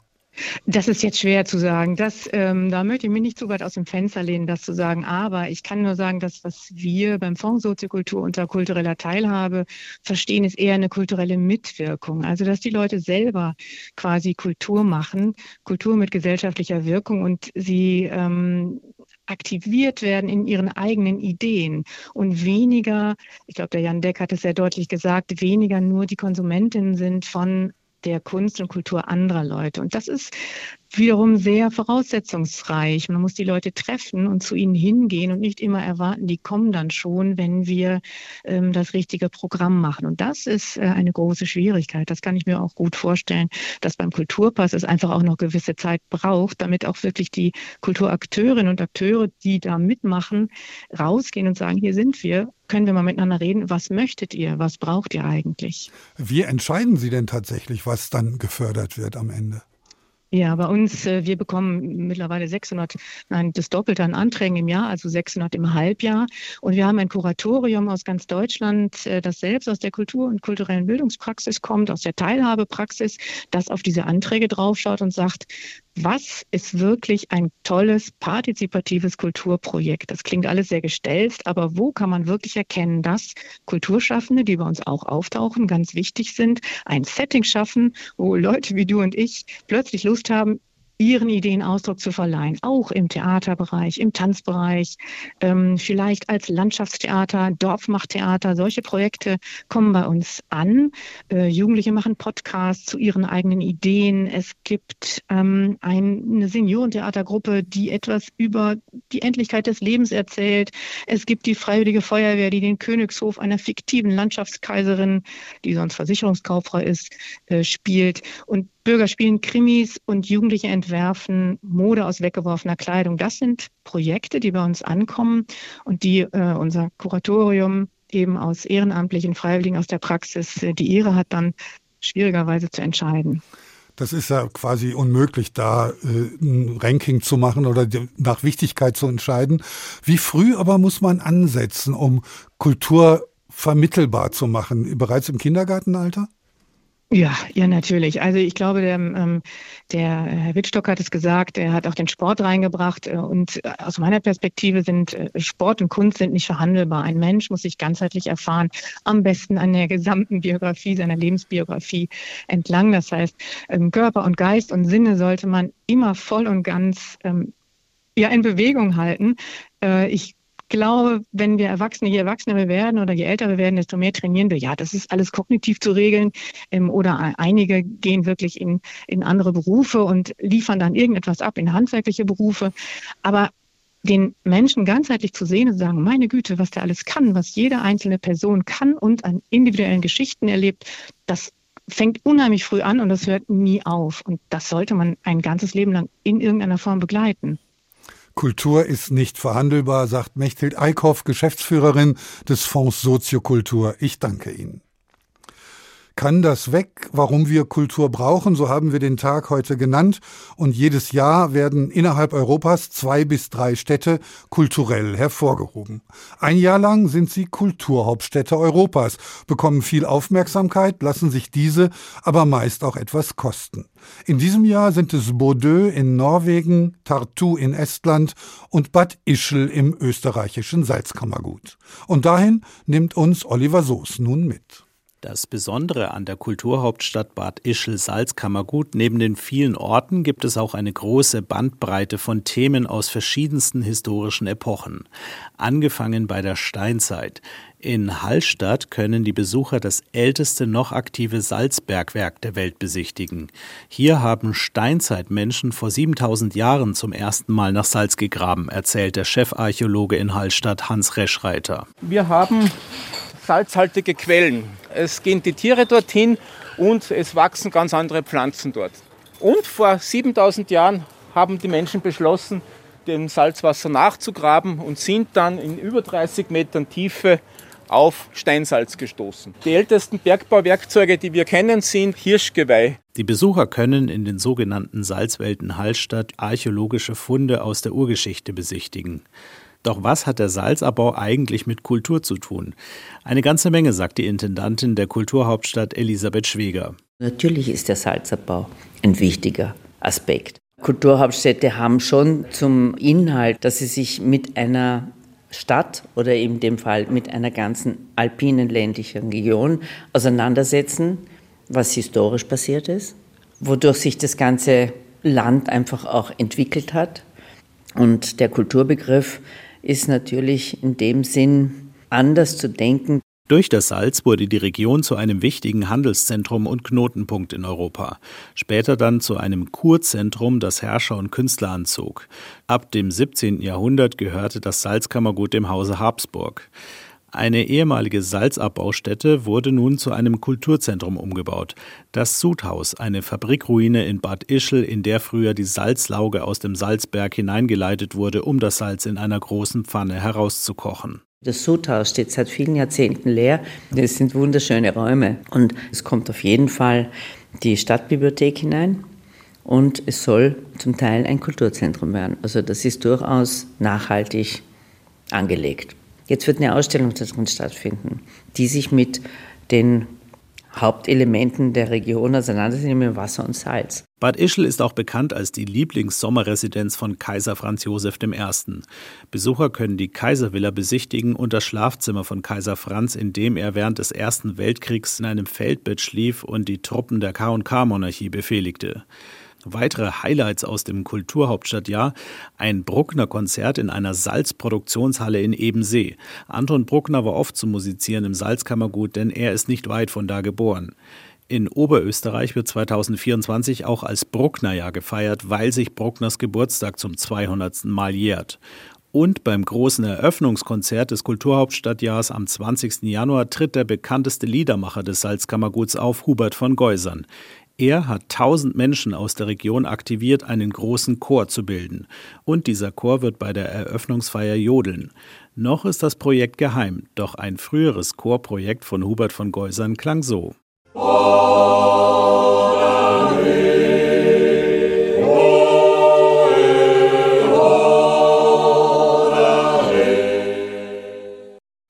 Das ist jetzt schwer zu sagen. Das, ähm, da möchte ich mich nicht zu weit aus dem Fenster lehnen, das zu sagen. Aber ich kann nur sagen, dass was wir beim Fonds Soziokultur unter kultureller Teilhabe verstehen, ist eher eine kulturelle Mitwirkung. Also dass die Leute selber quasi Kultur machen, Kultur mit gesellschaftlicher Wirkung und sie ähm, aktiviert werden in ihren eigenen Ideen und weniger, ich glaube, der Jan Deck hat es sehr deutlich gesagt, weniger nur die Konsumentinnen sind von der Kunst und Kultur anderer Leute. Und das ist wiederum sehr voraussetzungsreich. Man muss die Leute treffen und zu ihnen hingehen und nicht immer erwarten, die kommen dann schon, wenn wir ähm, das richtige Programm machen. Und das ist äh, eine große Schwierigkeit. Das kann ich mir auch gut vorstellen, dass beim Kulturpass es einfach auch noch gewisse Zeit braucht, damit auch wirklich die Kulturakteurinnen und Akteure, die da mitmachen, rausgehen und sagen, hier sind wir, können wir mal miteinander reden, was möchtet ihr, was braucht ihr eigentlich? Wie entscheiden Sie denn tatsächlich, was dann gefördert wird am Ende? Ja, bei uns, äh, wir bekommen mittlerweile 600, nein, das Doppelte an Anträgen im Jahr, also 600 im Halbjahr. Und wir haben ein Kuratorium aus ganz Deutschland, äh, das selbst aus der Kultur- und kulturellen Bildungspraxis kommt, aus der Teilhabepraxis, das auf diese Anträge draufschaut und sagt, was ist wirklich ein tolles partizipatives Kulturprojekt? Das klingt alles sehr gestelzt, aber wo kann man wirklich erkennen, dass Kulturschaffende, die bei uns auch auftauchen, ganz wichtig sind, ein Setting schaffen, wo Leute wie du und ich plötzlich Lust haben, ihren Ideen Ausdruck zu verleihen, auch im Theaterbereich, im Tanzbereich, ähm, vielleicht als Landschaftstheater, Dorfmachttheater. Solche Projekte kommen bei uns an. Äh, Jugendliche machen Podcasts zu ihren eigenen Ideen. Es gibt ähm, ein, eine Seniorentheatergruppe, die etwas über die Endlichkeit des Lebens erzählt. Es gibt die Freiwillige Feuerwehr, die den Königshof einer fiktiven Landschaftskaiserin, die sonst Versicherungskauffrau ist, äh, spielt. Und Bürger spielen Krimis und Jugendliche entwerfen Mode aus weggeworfener Kleidung. Das sind Projekte, die bei uns ankommen und die äh, unser Kuratorium eben aus ehrenamtlichen Freiwilligen aus der Praxis äh, die Ehre hat, dann schwierigerweise zu entscheiden. Das ist ja quasi unmöglich, da äh, ein Ranking zu machen oder nach Wichtigkeit zu entscheiden. Wie früh aber muss man ansetzen, um Kultur vermittelbar zu machen? Bereits im Kindergartenalter? Ja, ja, natürlich. Also ich glaube, der, ähm, der Herr Wittstock hat es gesagt, er hat auch den Sport reingebracht. Äh, und äh, aus meiner Perspektive sind äh, Sport und Kunst sind nicht verhandelbar. Ein Mensch muss sich ganzheitlich erfahren, am besten an der gesamten Biografie, seiner Lebensbiografie entlang. Das heißt, ähm, Körper und Geist und Sinne sollte man immer voll und ganz ähm, ja, in Bewegung halten. Äh, ich glaube, wenn wir Erwachsene, je erwachsener wir werden oder je älter wir werden, desto mehr trainieren wir. Ja, das ist alles kognitiv zu regeln. Ähm, oder einige gehen wirklich in, in andere Berufe und liefern dann irgendetwas ab in handwerkliche Berufe. Aber den Menschen ganzheitlich zu sehen und sagen, meine Güte, was der alles kann, was jede einzelne Person kann und an individuellen Geschichten erlebt, das fängt unheimlich früh an und das hört nie auf. Und das sollte man ein ganzes Leben lang in irgendeiner Form begleiten. Kultur ist nicht verhandelbar, sagt Mechthild Eickhoff, Geschäftsführerin des Fonds Soziokultur. Ich danke Ihnen. Kann das weg, warum wir Kultur brauchen, so haben wir den Tag heute genannt. Und jedes Jahr werden innerhalb Europas zwei bis drei Städte kulturell hervorgehoben. Ein Jahr lang sind sie Kulturhauptstädte Europas, bekommen viel Aufmerksamkeit, lassen sich diese aber meist auch etwas kosten. In diesem Jahr sind es Bordeaux in Norwegen, Tartu in Estland und Bad Ischl im österreichischen Salzkammergut. Und dahin nimmt uns Oliver Soos nun mit. Das Besondere an der Kulturhauptstadt Bad Ischl-Salzkammergut, neben den vielen Orten gibt es auch eine große Bandbreite von Themen aus verschiedensten historischen Epochen. Angefangen bei der Steinzeit. In Hallstatt können die Besucher das älteste noch aktive Salzbergwerk der Welt besichtigen. Hier haben Steinzeitmenschen vor 7000 Jahren zum ersten Mal nach Salz gegraben, erzählt der Chefarchäologe in Hallstatt Hans Reschreiter. Wir haben salzhaltige Quellen. Es gehen die Tiere dorthin und es wachsen ganz andere Pflanzen dort. Und vor 7000 Jahren haben die Menschen beschlossen, dem Salzwasser nachzugraben und sind dann in über 30 Metern Tiefe auf Steinsalz gestoßen. Die ältesten Bergbauwerkzeuge, die wir kennen, sind Hirschgeweih. Die Besucher können in den sogenannten Salzwelten Hallstatt archäologische Funde aus der Urgeschichte besichtigen. Doch was hat der Salzabbau eigentlich mit Kultur zu tun? Eine ganze Menge, sagt die Intendantin der Kulturhauptstadt Elisabeth Schweger. Natürlich ist der Salzabbau ein wichtiger Aspekt. Kulturhauptstädte haben schon zum Inhalt, dass sie sich mit einer Stadt oder in dem Fall mit einer ganzen alpinen ländlichen Region auseinandersetzen, was historisch passiert ist, wodurch sich das ganze Land einfach auch entwickelt hat. Und der Kulturbegriff ist natürlich in dem Sinn anders zu denken. Durch das Salz wurde die Region zu einem wichtigen Handelszentrum und Knotenpunkt in Europa, später dann zu einem Kurzentrum, das Herrscher und Künstler anzog. Ab dem 17. Jahrhundert gehörte das Salzkammergut dem Hause Habsburg. Eine ehemalige Salzabbaustätte wurde nun zu einem Kulturzentrum umgebaut. Das Sudhaus, eine Fabrikruine in Bad Ischl, in der früher die Salzlauge aus dem Salzberg hineingeleitet wurde, um das Salz in einer großen Pfanne herauszukochen. Das Sudhaus steht seit vielen Jahrzehnten leer. Das sind wunderschöne Räume. Und es kommt auf jeden Fall die Stadtbibliothek hinein und es soll zum Teil ein Kulturzentrum werden. Also das ist durchaus nachhaltig angelegt. Jetzt wird eine Ausstellung darin stattfinden, die sich mit den Hauptelementen der Region auseinandersetzen, Wasser und Salz. Bad Ischl ist auch bekannt als die Lieblingssommerresidenz von Kaiser Franz Josef I. Besucher können die Kaiservilla besichtigen und das Schlafzimmer von Kaiser Franz, in dem er während des Ersten Weltkriegs in einem Feldbett schlief und die Truppen der K&K-Monarchie befehligte. Weitere Highlights aus dem Kulturhauptstadtjahr: ein Bruckner-Konzert in einer Salzproduktionshalle in Ebensee. Anton Bruckner war oft zu musizieren im Salzkammergut, denn er ist nicht weit von da geboren. In Oberösterreich wird 2024 auch als Brucknerjahr gefeiert, weil sich Bruckners Geburtstag zum 200. Mal jährt. Und beim großen Eröffnungskonzert des Kulturhauptstadtjahrs am 20. Januar tritt der bekannteste Liedermacher des Salzkammerguts auf, Hubert von Geusern. Er hat tausend Menschen aus der Region aktiviert, einen großen Chor zu bilden. Und dieser Chor wird bei der Eröffnungsfeier jodeln. Noch ist das Projekt geheim, doch ein früheres Chorprojekt von Hubert von Geusern klang so.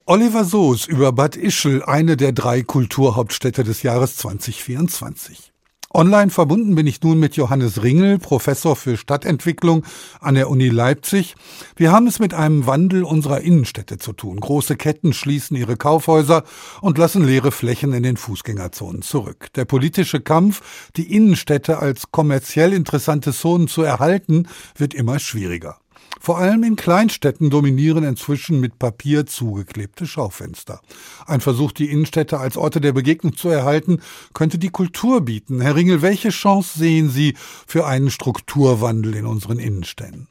Oliver Soos über Bad Ischl, eine der drei Kulturhauptstädte des Jahres 2024. Online verbunden bin ich nun mit Johannes Ringel, Professor für Stadtentwicklung an der Uni Leipzig. Wir haben es mit einem Wandel unserer Innenstädte zu tun. Große Ketten schließen ihre Kaufhäuser und lassen leere Flächen in den Fußgängerzonen zurück. Der politische Kampf, die Innenstädte als kommerziell interessante Zonen zu erhalten, wird immer schwieriger. Vor allem in Kleinstädten dominieren inzwischen mit Papier zugeklebte Schaufenster. Ein Versuch, die Innenstädte als Orte der Begegnung zu erhalten, könnte die Kultur bieten. Herr Ringel, welche Chance sehen Sie für einen Strukturwandel in unseren Innenstädten?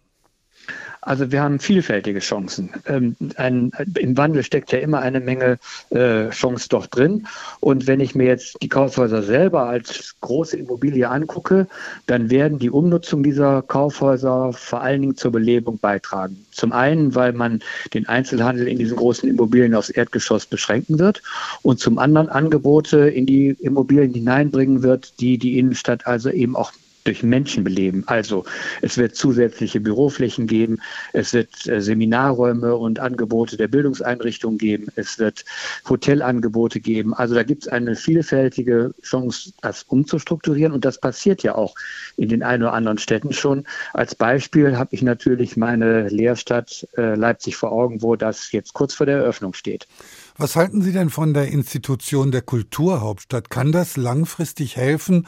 Also wir haben vielfältige Chancen. Ähm, ein, Im Wandel steckt ja immer eine Menge äh, Chance doch drin. Und wenn ich mir jetzt die Kaufhäuser selber als große Immobilie angucke, dann werden die Umnutzung dieser Kaufhäuser vor allen Dingen zur Belebung beitragen. Zum einen, weil man den Einzelhandel in diesen großen Immobilien aufs Erdgeschoss beschränken wird und zum anderen Angebote in die Immobilien hineinbringen wird, die die Innenstadt also eben auch durch Menschen beleben. Also es wird zusätzliche Büroflächen geben, es wird äh, Seminarräume und Angebote der Bildungseinrichtungen geben, es wird Hotelangebote geben. Also da gibt es eine vielfältige Chance, das umzustrukturieren und das passiert ja auch in den ein oder anderen Städten schon. Als Beispiel habe ich natürlich meine Lehrstadt äh, Leipzig vor Augen, wo das jetzt kurz vor der Eröffnung steht. Was halten Sie denn von der Institution der Kulturhauptstadt? Kann das langfristig helfen,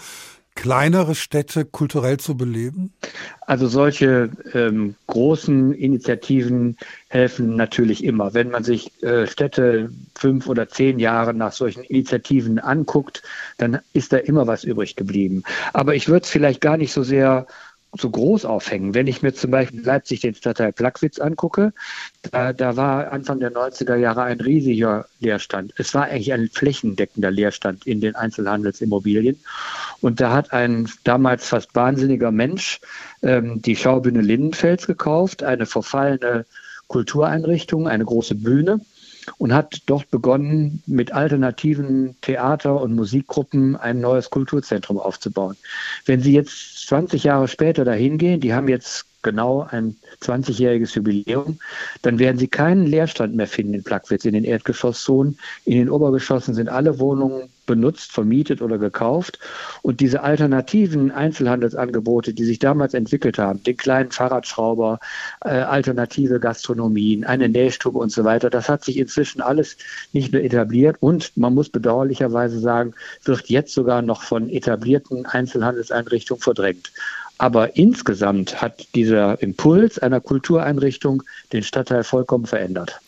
kleinere Städte kulturell zu beleben? Also solche ähm, großen Initiativen helfen natürlich immer. Wenn man sich äh, Städte fünf oder zehn Jahre nach solchen Initiativen anguckt, dann ist da immer was übrig geblieben. Aber ich würde es vielleicht gar nicht so sehr so groß aufhängen. Wenn ich mir zum Beispiel Leipzig den Stadtteil Plagwitz angucke, da, da war Anfang der 90er Jahre ein riesiger Leerstand. Es war eigentlich ein flächendeckender Leerstand in den Einzelhandelsimmobilien. Und da hat ein damals fast wahnsinniger Mensch ähm, die Schaubühne Lindenfels gekauft, eine verfallene Kultureinrichtung, eine große Bühne und hat dort begonnen, mit alternativen Theater- und Musikgruppen ein neues Kulturzentrum aufzubauen. Wenn Sie jetzt 20 Jahre später dahin gehen, die haben jetzt genau ein 20-jähriges Jubiläum, dann werden Sie keinen Leerstand mehr finden in Plagwitz, in den Erdgeschosszonen. In den Obergeschossen sind alle Wohnungen benutzt, vermietet oder gekauft. Und diese alternativen Einzelhandelsangebote, die sich damals entwickelt haben, den kleinen Fahrradschrauber, äh, alternative Gastronomien, eine Nähstube und so weiter, das hat sich inzwischen alles nicht mehr etabliert und man muss bedauerlicherweise sagen, wird jetzt sogar noch von etablierten Einzelhandelseinrichtungen verdrängt. Aber insgesamt hat dieser Impuls einer Kultureinrichtung den Stadtteil vollkommen verändert.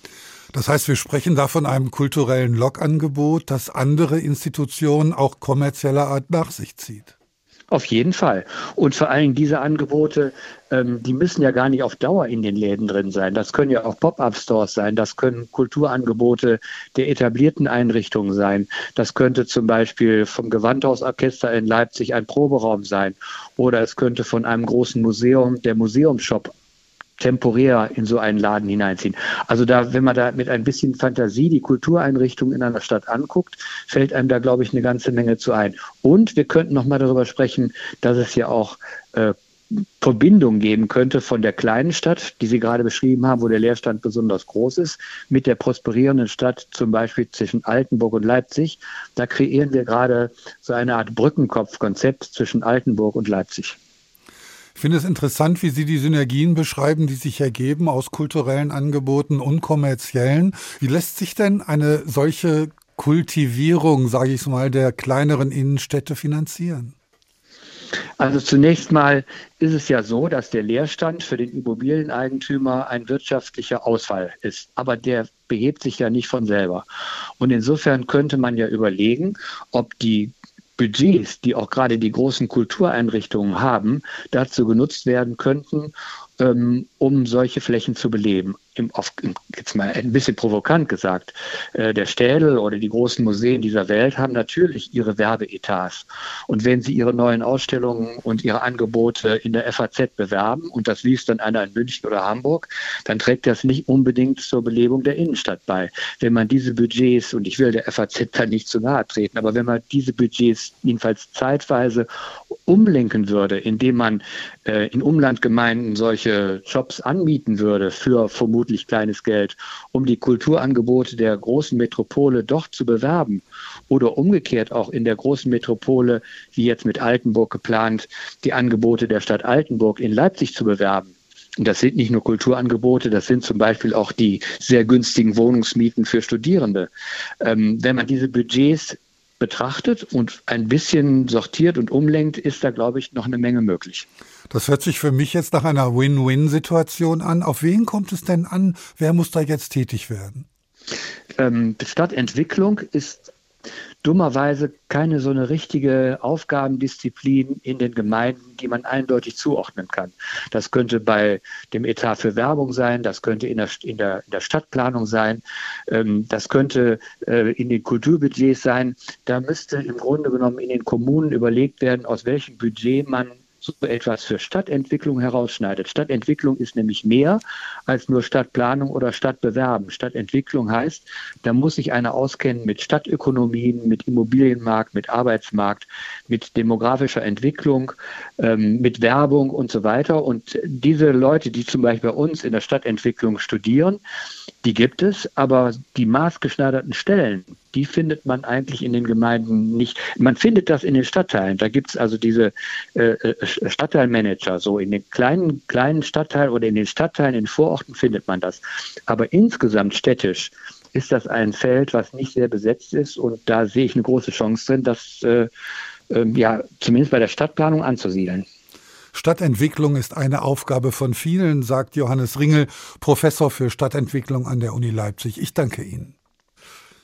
Das heißt, wir sprechen da von einem kulturellen Logangebot, das andere Institutionen auch kommerzieller Art nach sich zieht. Auf jeden Fall. Und vor allem diese Angebote, ähm, die müssen ja gar nicht auf Dauer in den Läden drin sein. Das können ja auch Pop-up-Stores sein. Das können Kulturangebote der etablierten Einrichtungen sein. Das könnte zum Beispiel vom Gewandhausorchester in Leipzig ein Proberaum sein. Oder es könnte von einem großen Museum der Museumsshop temporär in so einen Laden hineinziehen. Also da, wenn man da mit ein bisschen Fantasie die Kultureinrichtungen in einer Stadt anguckt, fällt einem da, glaube ich, eine ganze Menge zu ein. Und wir könnten noch mal darüber sprechen, dass es ja auch äh, Verbindung geben könnte von der kleinen Stadt, die Sie gerade beschrieben haben, wo der Leerstand besonders groß ist, mit der prosperierenden Stadt, zum Beispiel zwischen Altenburg und Leipzig. Da kreieren wir gerade so eine Art Brückenkopfkonzept zwischen Altenburg und Leipzig. Ich finde es interessant, wie Sie die Synergien beschreiben, die sich ergeben aus kulturellen Angeboten und kommerziellen. Wie lässt sich denn eine solche Kultivierung, sage ich mal, der kleineren Innenstädte finanzieren? Also zunächst mal ist es ja so, dass der Leerstand für den Immobilieneigentümer ein wirtschaftlicher Ausfall ist. Aber der behebt sich ja nicht von selber. Und insofern könnte man ja überlegen, ob die Budgets, die auch gerade die großen Kultureinrichtungen haben, dazu genutzt werden könnten, ähm, um solche Flächen zu beleben im, auf, jetzt mal ein bisschen provokant gesagt, äh, der Städel oder die großen Museen dieser Welt haben natürlich ihre Werbeetats. Und wenn sie ihre neuen Ausstellungen und ihre Angebote in der FAZ bewerben und das liest dann einer in München oder Hamburg, dann trägt das nicht unbedingt zur Belebung der Innenstadt bei. Wenn man diese Budgets, und ich will der FAZ da nicht zu nahe treten, aber wenn man diese Budgets jedenfalls zeitweise umlenken würde, indem man äh, in Umlandgemeinden solche Jobs anbieten würde für vermutlich vermutlich kleines Geld, um die Kulturangebote der großen Metropole doch zu bewerben oder umgekehrt auch in der großen Metropole, wie jetzt mit Altenburg geplant, die Angebote der Stadt Altenburg in Leipzig zu bewerben. Und das sind nicht nur Kulturangebote, das sind zum Beispiel auch die sehr günstigen Wohnungsmieten für Studierende. Ähm, wenn man diese Budgets betrachtet und ein bisschen sortiert und umlenkt, ist da, glaube ich, noch eine Menge möglich. Das hört sich für mich jetzt nach einer Win-Win-Situation an. Auf wen kommt es denn an? Wer muss da jetzt tätig werden? Ähm, Stadtentwicklung ist dummerweise keine so eine richtige Aufgabendisziplin in den Gemeinden, die man eindeutig zuordnen kann. Das könnte bei dem Etat für Werbung sein, das könnte in der, in der, in der Stadtplanung sein, ähm, das könnte äh, in den Kulturbudgets sein. Da müsste im Grunde genommen in den Kommunen überlegt werden, aus welchem Budget man so etwas für Stadtentwicklung herausschneidet. Stadtentwicklung ist nämlich mehr als nur Stadtplanung oder Stadtbewerben. Stadtentwicklung heißt, da muss sich einer auskennen mit Stadtökonomien, mit Immobilienmarkt, mit Arbeitsmarkt, mit demografischer Entwicklung, ähm, mit Werbung und so weiter. Und diese Leute, die zum Beispiel bei uns in der Stadtentwicklung studieren, die gibt es, aber die maßgeschneiderten Stellen, die findet man eigentlich in den Gemeinden nicht. Man findet das in den Stadtteilen. Da gibt es also diese äh, äh, Stadtteilmanager. So in den kleinen, kleinen Stadtteilen oder in den Stadtteilen, in Vororten findet man das. Aber insgesamt städtisch ist das ein Feld, was nicht sehr besetzt ist. Und da sehe ich eine große Chance drin, das äh, äh, ja zumindest bei der Stadtplanung anzusiedeln. Stadtentwicklung ist eine Aufgabe von vielen, sagt Johannes Ringel, Professor für Stadtentwicklung an der Uni Leipzig. Ich danke Ihnen.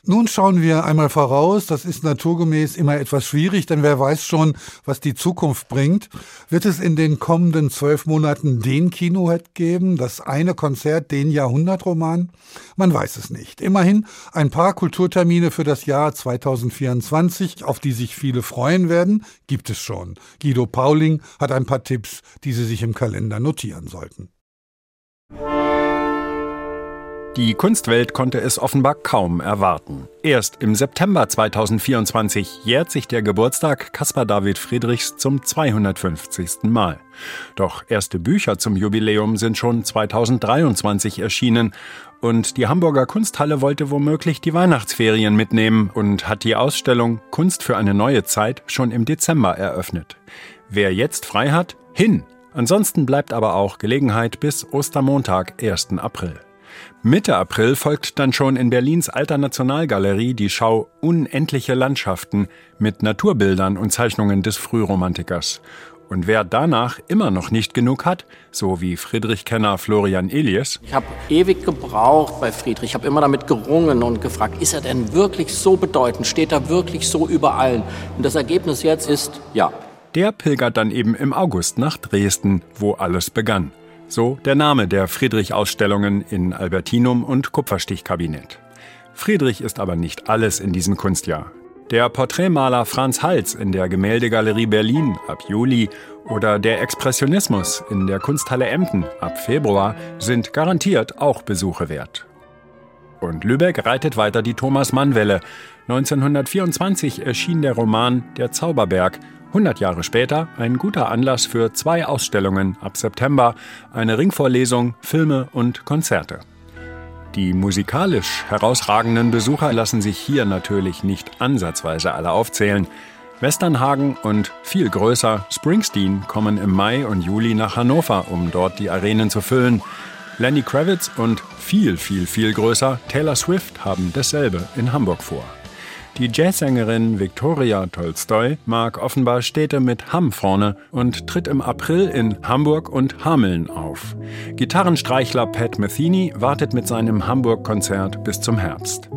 Nun schauen wir einmal voraus. Das ist naturgemäß immer etwas schwierig, denn wer weiß schon, was die Zukunft bringt. Wird es in den kommenden zwölf Monaten den Kinohead geben, das eine Konzert, den Jahrhundertroman? Man weiß es nicht. Immerhin ein paar Kulturtermine für das Jahr 2024, auf die sich viele freuen werden, gibt es schon. Guido Pauling hat ein paar Tipps, die Sie sich im Kalender notieren sollten. Die Kunstwelt konnte es offenbar kaum erwarten. Erst im September 2024 jährt sich der Geburtstag Caspar David Friedrichs zum 250. Mal. Doch erste Bücher zum Jubiläum sind schon 2023 erschienen und die Hamburger Kunsthalle wollte womöglich die Weihnachtsferien mitnehmen und hat die Ausstellung Kunst für eine neue Zeit schon im Dezember eröffnet. Wer jetzt frei hat, hin! Ansonsten bleibt aber auch Gelegenheit bis Ostermontag, 1. April. Mitte April folgt dann schon in Berlins Alter Nationalgalerie die Schau Unendliche Landschaften mit Naturbildern und Zeichnungen des Frühromantikers. Und wer danach immer noch nicht genug hat, so wie Friedrich-Kenner Florian Elias. Ich habe ewig gebraucht bei Friedrich, ich habe immer damit gerungen und gefragt, ist er denn wirklich so bedeutend, steht er wirklich so über allen? Und das Ergebnis jetzt ist ja. Der pilgert dann eben im August nach Dresden, wo alles begann. So der Name der Friedrich-Ausstellungen in Albertinum und Kupferstichkabinett. Friedrich ist aber nicht alles in diesem Kunstjahr. Der Porträtmaler Franz Hals in der Gemäldegalerie Berlin ab Juli oder der Expressionismus in der Kunsthalle Emden ab Februar sind garantiert auch Besuche wert. Und Lübeck reitet weiter die Thomas-Mann-Welle. 1924 erschien der Roman Der Zauberberg. 100 Jahre später ein guter Anlass für zwei Ausstellungen ab September, eine Ringvorlesung, Filme und Konzerte. Die musikalisch herausragenden Besucher lassen sich hier natürlich nicht ansatzweise alle aufzählen. Westernhagen und viel größer Springsteen kommen im Mai und Juli nach Hannover, um dort die Arenen zu füllen. Lenny Kravitz und viel, viel, viel größer Taylor Swift haben dasselbe in Hamburg vor. Die Jazzsängerin Viktoria Tolstoi mag offenbar Städte mit Hamm vorne und tritt im April in Hamburg und Hameln auf. Gitarrenstreichler Pat Metheny wartet mit seinem Hamburg-Konzert bis zum Herbst.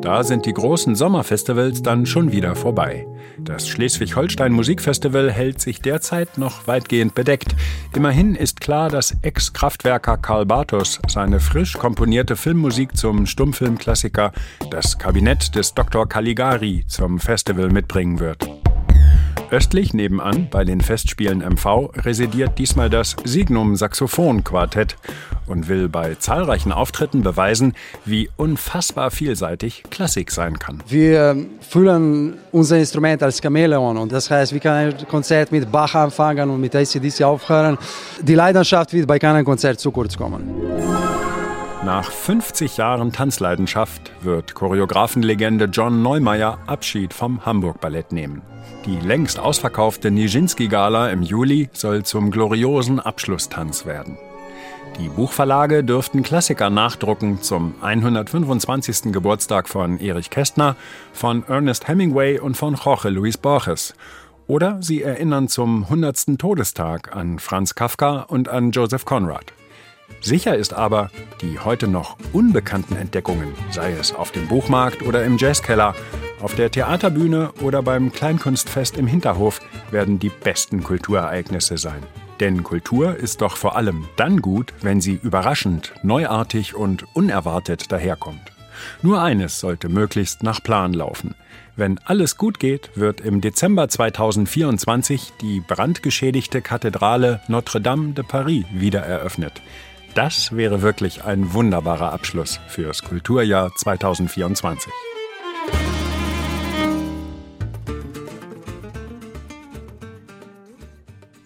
Da sind die großen Sommerfestivals dann schon wieder vorbei. Das Schleswig-Holstein Musikfestival hält sich derzeit noch weitgehend bedeckt. Immerhin ist klar, dass Ex-Kraftwerker Karl Bartos seine frisch komponierte Filmmusik zum Stummfilmklassiker Das Kabinett des Dr. Caligari zum Festival mitbringen wird. Östlich nebenan bei den Festspielen MV residiert diesmal das Signum Saxophon Quartett und will bei zahlreichen Auftritten beweisen, wie unfassbar vielseitig Klassik sein kann. Wir fühlen unser Instrument als Chamäleon und das heißt, wir können ein Konzert mit Bach anfangen und mit ACDC aufhören. Die Leidenschaft wird bei keinem Konzert zu kurz kommen. Nach 50 Jahren Tanzleidenschaft wird Choreografenlegende John Neumeier Abschied vom Hamburg Ballett nehmen. Die längst ausverkaufte Nijinsky-Gala im Juli soll zum gloriosen Abschlusstanz werden. Die Buchverlage dürften Klassiker nachdrucken zum 125. Geburtstag von Erich Kästner, von Ernest Hemingway und von Jorge Luis Borges. Oder sie erinnern zum 100. Todestag an Franz Kafka und an Joseph Conrad. Sicher ist aber, die heute noch unbekannten Entdeckungen, sei es auf dem Buchmarkt oder im Jazzkeller, auf der Theaterbühne oder beim Kleinkunstfest im Hinterhof, werden die besten Kulturereignisse sein. Denn Kultur ist doch vor allem dann gut, wenn sie überraschend, neuartig und unerwartet daherkommt. Nur eines sollte möglichst nach Plan laufen. Wenn alles gut geht, wird im Dezember 2024 die brandgeschädigte Kathedrale Notre-Dame de Paris wieder eröffnet. Das wäre wirklich ein wunderbarer Abschluss fürs Kulturjahr 2024.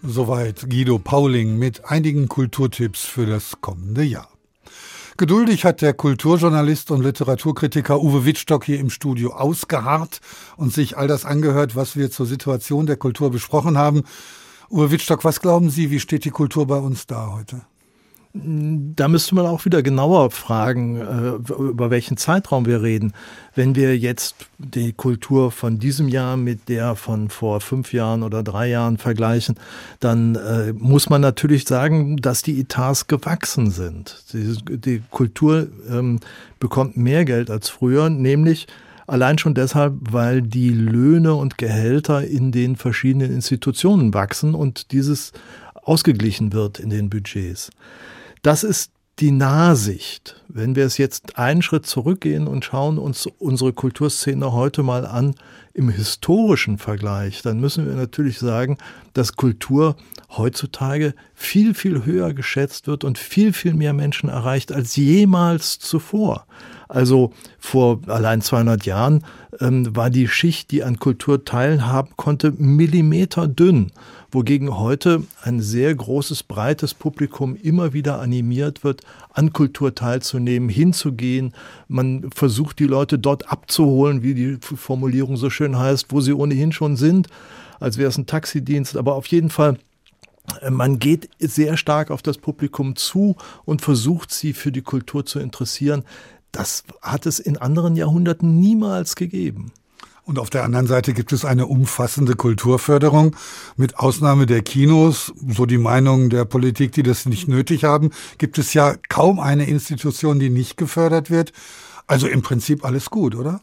Soweit Guido Pauling mit einigen Kulturtipps für das kommende Jahr. Geduldig hat der Kulturjournalist und Literaturkritiker Uwe Wittstock hier im Studio ausgeharrt und sich all das angehört, was wir zur Situation der Kultur besprochen haben. Uwe Wittstock, was glauben Sie, wie steht die Kultur bei uns da heute? Da müsste man auch wieder genauer fragen, äh, über welchen Zeitraum wir reden. Wenn wir jetzt die Kultur von diesem Jahr mit der von vor fünf Jahren oder drei Jahren vergleichen, dann äh, muss man natürlich sagen, dass die Etats gewachsen sind. Die, Kultur ähm, bekommt mehr Geld als früher, nämlich Allein schon deshalb, weil die Löhne und Gehälter in den verschiedenen Institutionen wachsen und dieses ausgeglichen wird in den Budgets. Das ist die Nahsicht. Wenn wir es jetzt einen Schritt zurückgehen und schauen uns unsere Kulturszene heute mal an im historischen Vergleich, dann müssen wir natürlich sagen, dass Kultur heutzutage viel, viel höher geschätzt wird und viel, viel mehr Menschen erreicht als jemals zuvor. Also vor allein 200 Jahren ähm, war die Schicht, die an Kultur teilhaben konnte, Millimeter dünn wogegen heute ein sehr großes, breites Publikum immer wieder animiert wird, an Kultur teilzunehmen, hinzugehen. Man versucht die Leute dort abzuholen, wie die Formulierung so schön heißt, wo sie ohnehin schon sind, als wäre es ein Taxidienst. Aber auf jeden Fall äh, man geht sehr stark auf das Publikum zu und versucht sie für die Kultur zu interessieren. Das hat es in anderen Jahrhunderten niemals gegeben. Und auf der anderen Seite gibt es eine umfassende Kulturförderung. Mit Ausnahme der Kinos, so die Meinung der Politik, die das nicht nötig haben, gibt es ja kaum eine Institution, die nicht gefördert wird. Also im Prinzip alles gut, oder?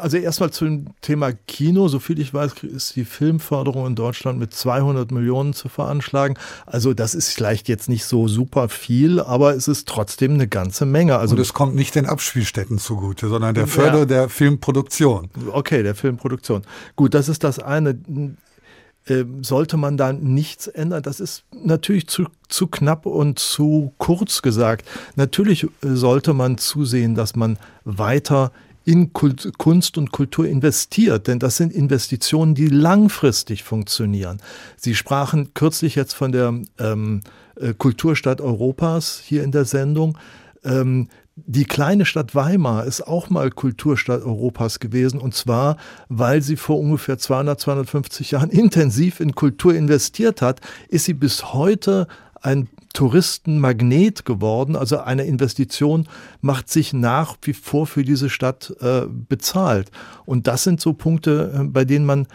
Also erstmal zum Thema Kino. Soviel ich weiß, ist die Filmförderung in Deutschland mit 200 Millionen zu veranschlagen. Also das ist vielleicht jetzt nicht so super viel, aber es ist trotzdem eine ganze Menge. Also Und es kommt nicht den Abspielstätten zugute, sondern der Förder ja. der Filmproduktion. Okay, der Filmproduktion. Gut, das ist das eine. Ähm, sollte man da nichts ändern? Das ist natürlich zu, zu knapp und zu kurz gesagt. Natürlich äh, sollte man zusehen, dass man weiter in Kunst und Kultur investiert, denn das sind Investitionen, die langfristig funktionieren. Sie sprachen kürzlich jetzt von der ähm, äh, Kulturstadt Europas hier in der Sendung. Ähm, die kleine Stadt Weimar ist auch mal Kulturstadt Europas gewesen und zwar, weil sie vor ungefähr 200, 250 Jahren intensiv in Kultur investiert hat, ist sie bis heute ein Touristenmagnet geworden. Also eine Investition macht sich nach wie vor für diese Stadt äh, bezahlt. Und das sind so Punkte, äh, bei denen man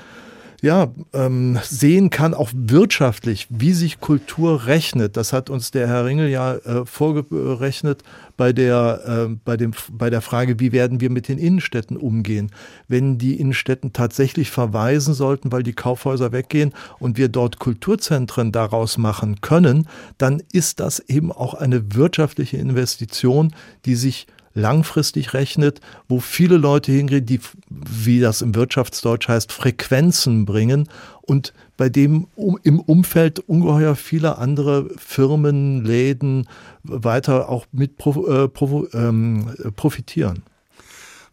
ja, ähm, sehen kann, auch wirtschaftlich, wie sich Kultur rechnet. Das hat uns der Herr Ringel ja äh, vorgerechnet bei der, äh, bei, dem, bei der Frage, wie werden wir mit den Innenstädten umgehen. Wenn die Innenstädten tatsächlich verweisen sollten, weil die Kaufhäuser weggehen und wir dort Kulturzentren daraus machen können, dann ist das eben auch eine wirtschaftliche Investition, die sich langfristig rechnet, wo viele Leute hingehen, die, wie das im Wirtschaftsdeutsch heißt, Frequenzen bringen und bei dem um, im Umfeld ungeheuer viele andere Firmen, Läden weiter auch mit äh, ähm, profitieren.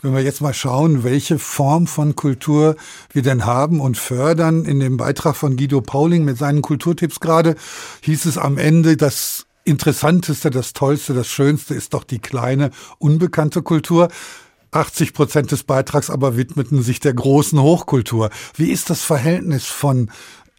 Wenn wir jetzt mal schauen, welche Form von Kultur wir denn haben und fördern, in dem Beitrag von Guido Pauling mit seinen Kulturtipps gerade, hieß es am Ende, dass Interessanteste, das Tollste, das Schönste ist doch die kleine, unbekannte Kultur. 80 Prozent des Beitrags aber widmeten sich der großen Hochkultur. Wie ist das Verhältnis von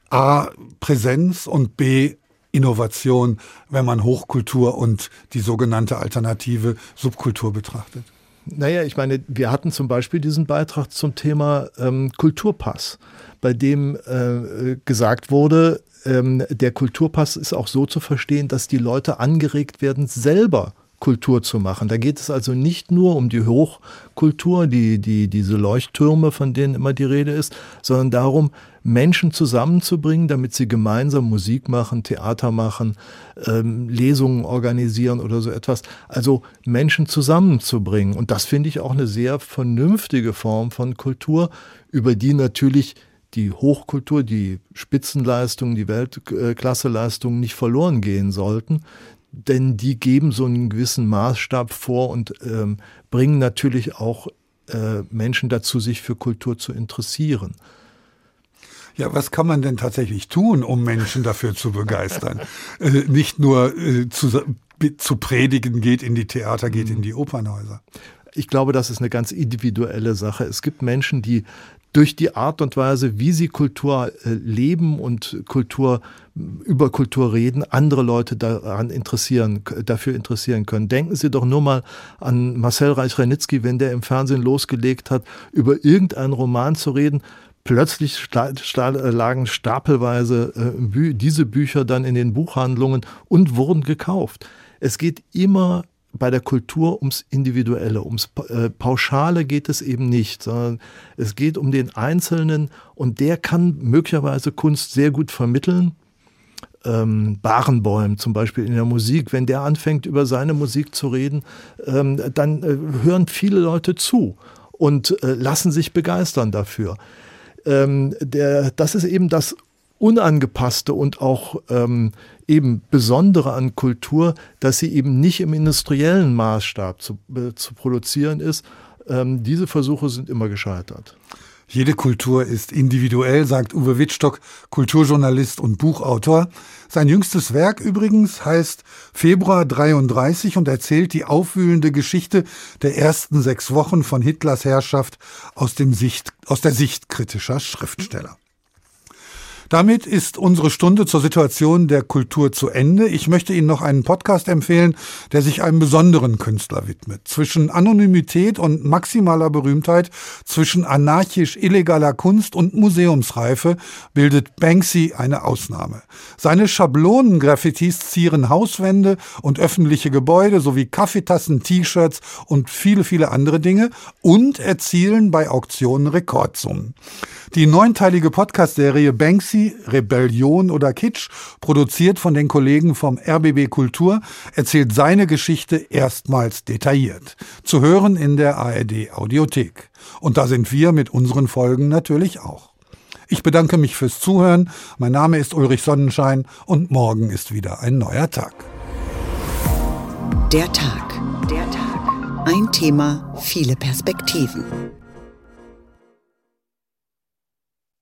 A, Präsenz und B, Innovation, wenn man Hochkultur und die sogenannte alternative Subkultur betrachtet? Naja, ich meine, wir hatten zum Beispiel diesen Beitrag zum Thema ähm, Kulturpass, bei dem äh, gesagt wurde, ähm, der Kulturpass ist auch so zu verstehen, dass die Leute angeregt werden, selber Kultur zu machen. Da geht es also nicht nur um die Hochkultur, die, die, diese Leuchttürme, von denen immer die Rede ist, sondern darum, Menschen zusammenzubringen, damit sie gemeinsam Musik machen, Theater machen, ähm, Lesungen organisieren oder so etwas. Also Menschen zusammenzubringen. Und das finde ich auch eine sehr vernünftige Form von Kultur, über die natürlich die Hochkultur, die Spitzenleistungen, die Weltklasseleistungen nicht verloren gehen sollten, denn die geben so einen gewissen Maßstab vor und ähm, bringen natürlich auch äh, Menschen dazu, sich für Kultur zu interessieren. Ja, was kann man denn tatsächlich tun, um Menschen dafür zu begeistern? äh, nicht nur äh, zu, zu predigen, geht in die Theater, geht in die Opernhäuser. Ich glaube, das ist eine ganz individuelle Sache. Es gibt Menschen, die durch die Art und Weise, wie sie Kultur äh, leben und Kultur über Kultur reden, andere Leute daran interessieren, dafür interessieren können. Denken Sie doch nur mal an Marcel Reich-Ranitzky, wenn der im Fernsehen losgelegt hat, über irgendeinen Roman zu reden. Plötzlich lagen stapelweise äh, diese Bücher dann in den Buchhandlungen und wurden gekauft. Es geht immer bei der Kultur ums Individuelle, ums äh, Pauschale geht es eben nicht, sondern es geht um den Einzelnen und der kann möglicherweise Kunst sehr gut vermitteln. Ähm, Barenbäum zum Beispiel in der Musik, wenn der anfängt über seine Musik zu reden, ähm, dann äh, hören viele Leute zu und äh, lassen sich begeistern dafür. Ähm, der, das ist eben das Unangepasste und auch ähm, eben Besondere an Kultur, dass sie eben nicht im industriellen Maßstab zu, äh, zu produzieren ist. Ähm, diese Versuche sind immer gescheitert. Jede Kultur ist individuell, sagt Uwe Wittstock, Kulturjournalist und Buchautor. Sein jüngstes Werk übrigens heißt Februar 33 und erzählt die aufwühlende Geschichte der ersten sechs Wochen von Hitlers Herrschaft aus, dem Sicht, aus der Sicht kritischer Schriftsteller. Damit ist unsere Stunde zur Situation der Kultur zu Ende. Ich möchte Ihnen noch einen Podcast empfehlen, der sich einem besonderen Künstler widmet. Zwischen Anonymität und maximaler Berühmtheit, zwischen anarchisch illegaler Kunst und Museumsreife bildet Banksy eine Ausnahme. Seine Schablonen-Graffitis zieren Hauswände und öffentliche Gebäude sowie Kaffeetassen, T-Shirts und viele, viele andere Dinge und erzielen bei Auktionen Rekordsummen. Die neunteilige Podcast-Serie Banksy, Rebellion oder Kitsch, produziert von den Kollegen vom RBB Kultur, erzählt seine Geschichte erstmals detailliert. Zu hören in der ARD Audiothek. Und da sind wir mit unseren Folgen natürlich auch. Ich bedanke mich fürs Zuhören. Mein Name ist Ulrich Sonnenschein und morgen ist wieder ein neuer Tag. Der Tag. Der Tag. Ein Thema, viele Perspektiven.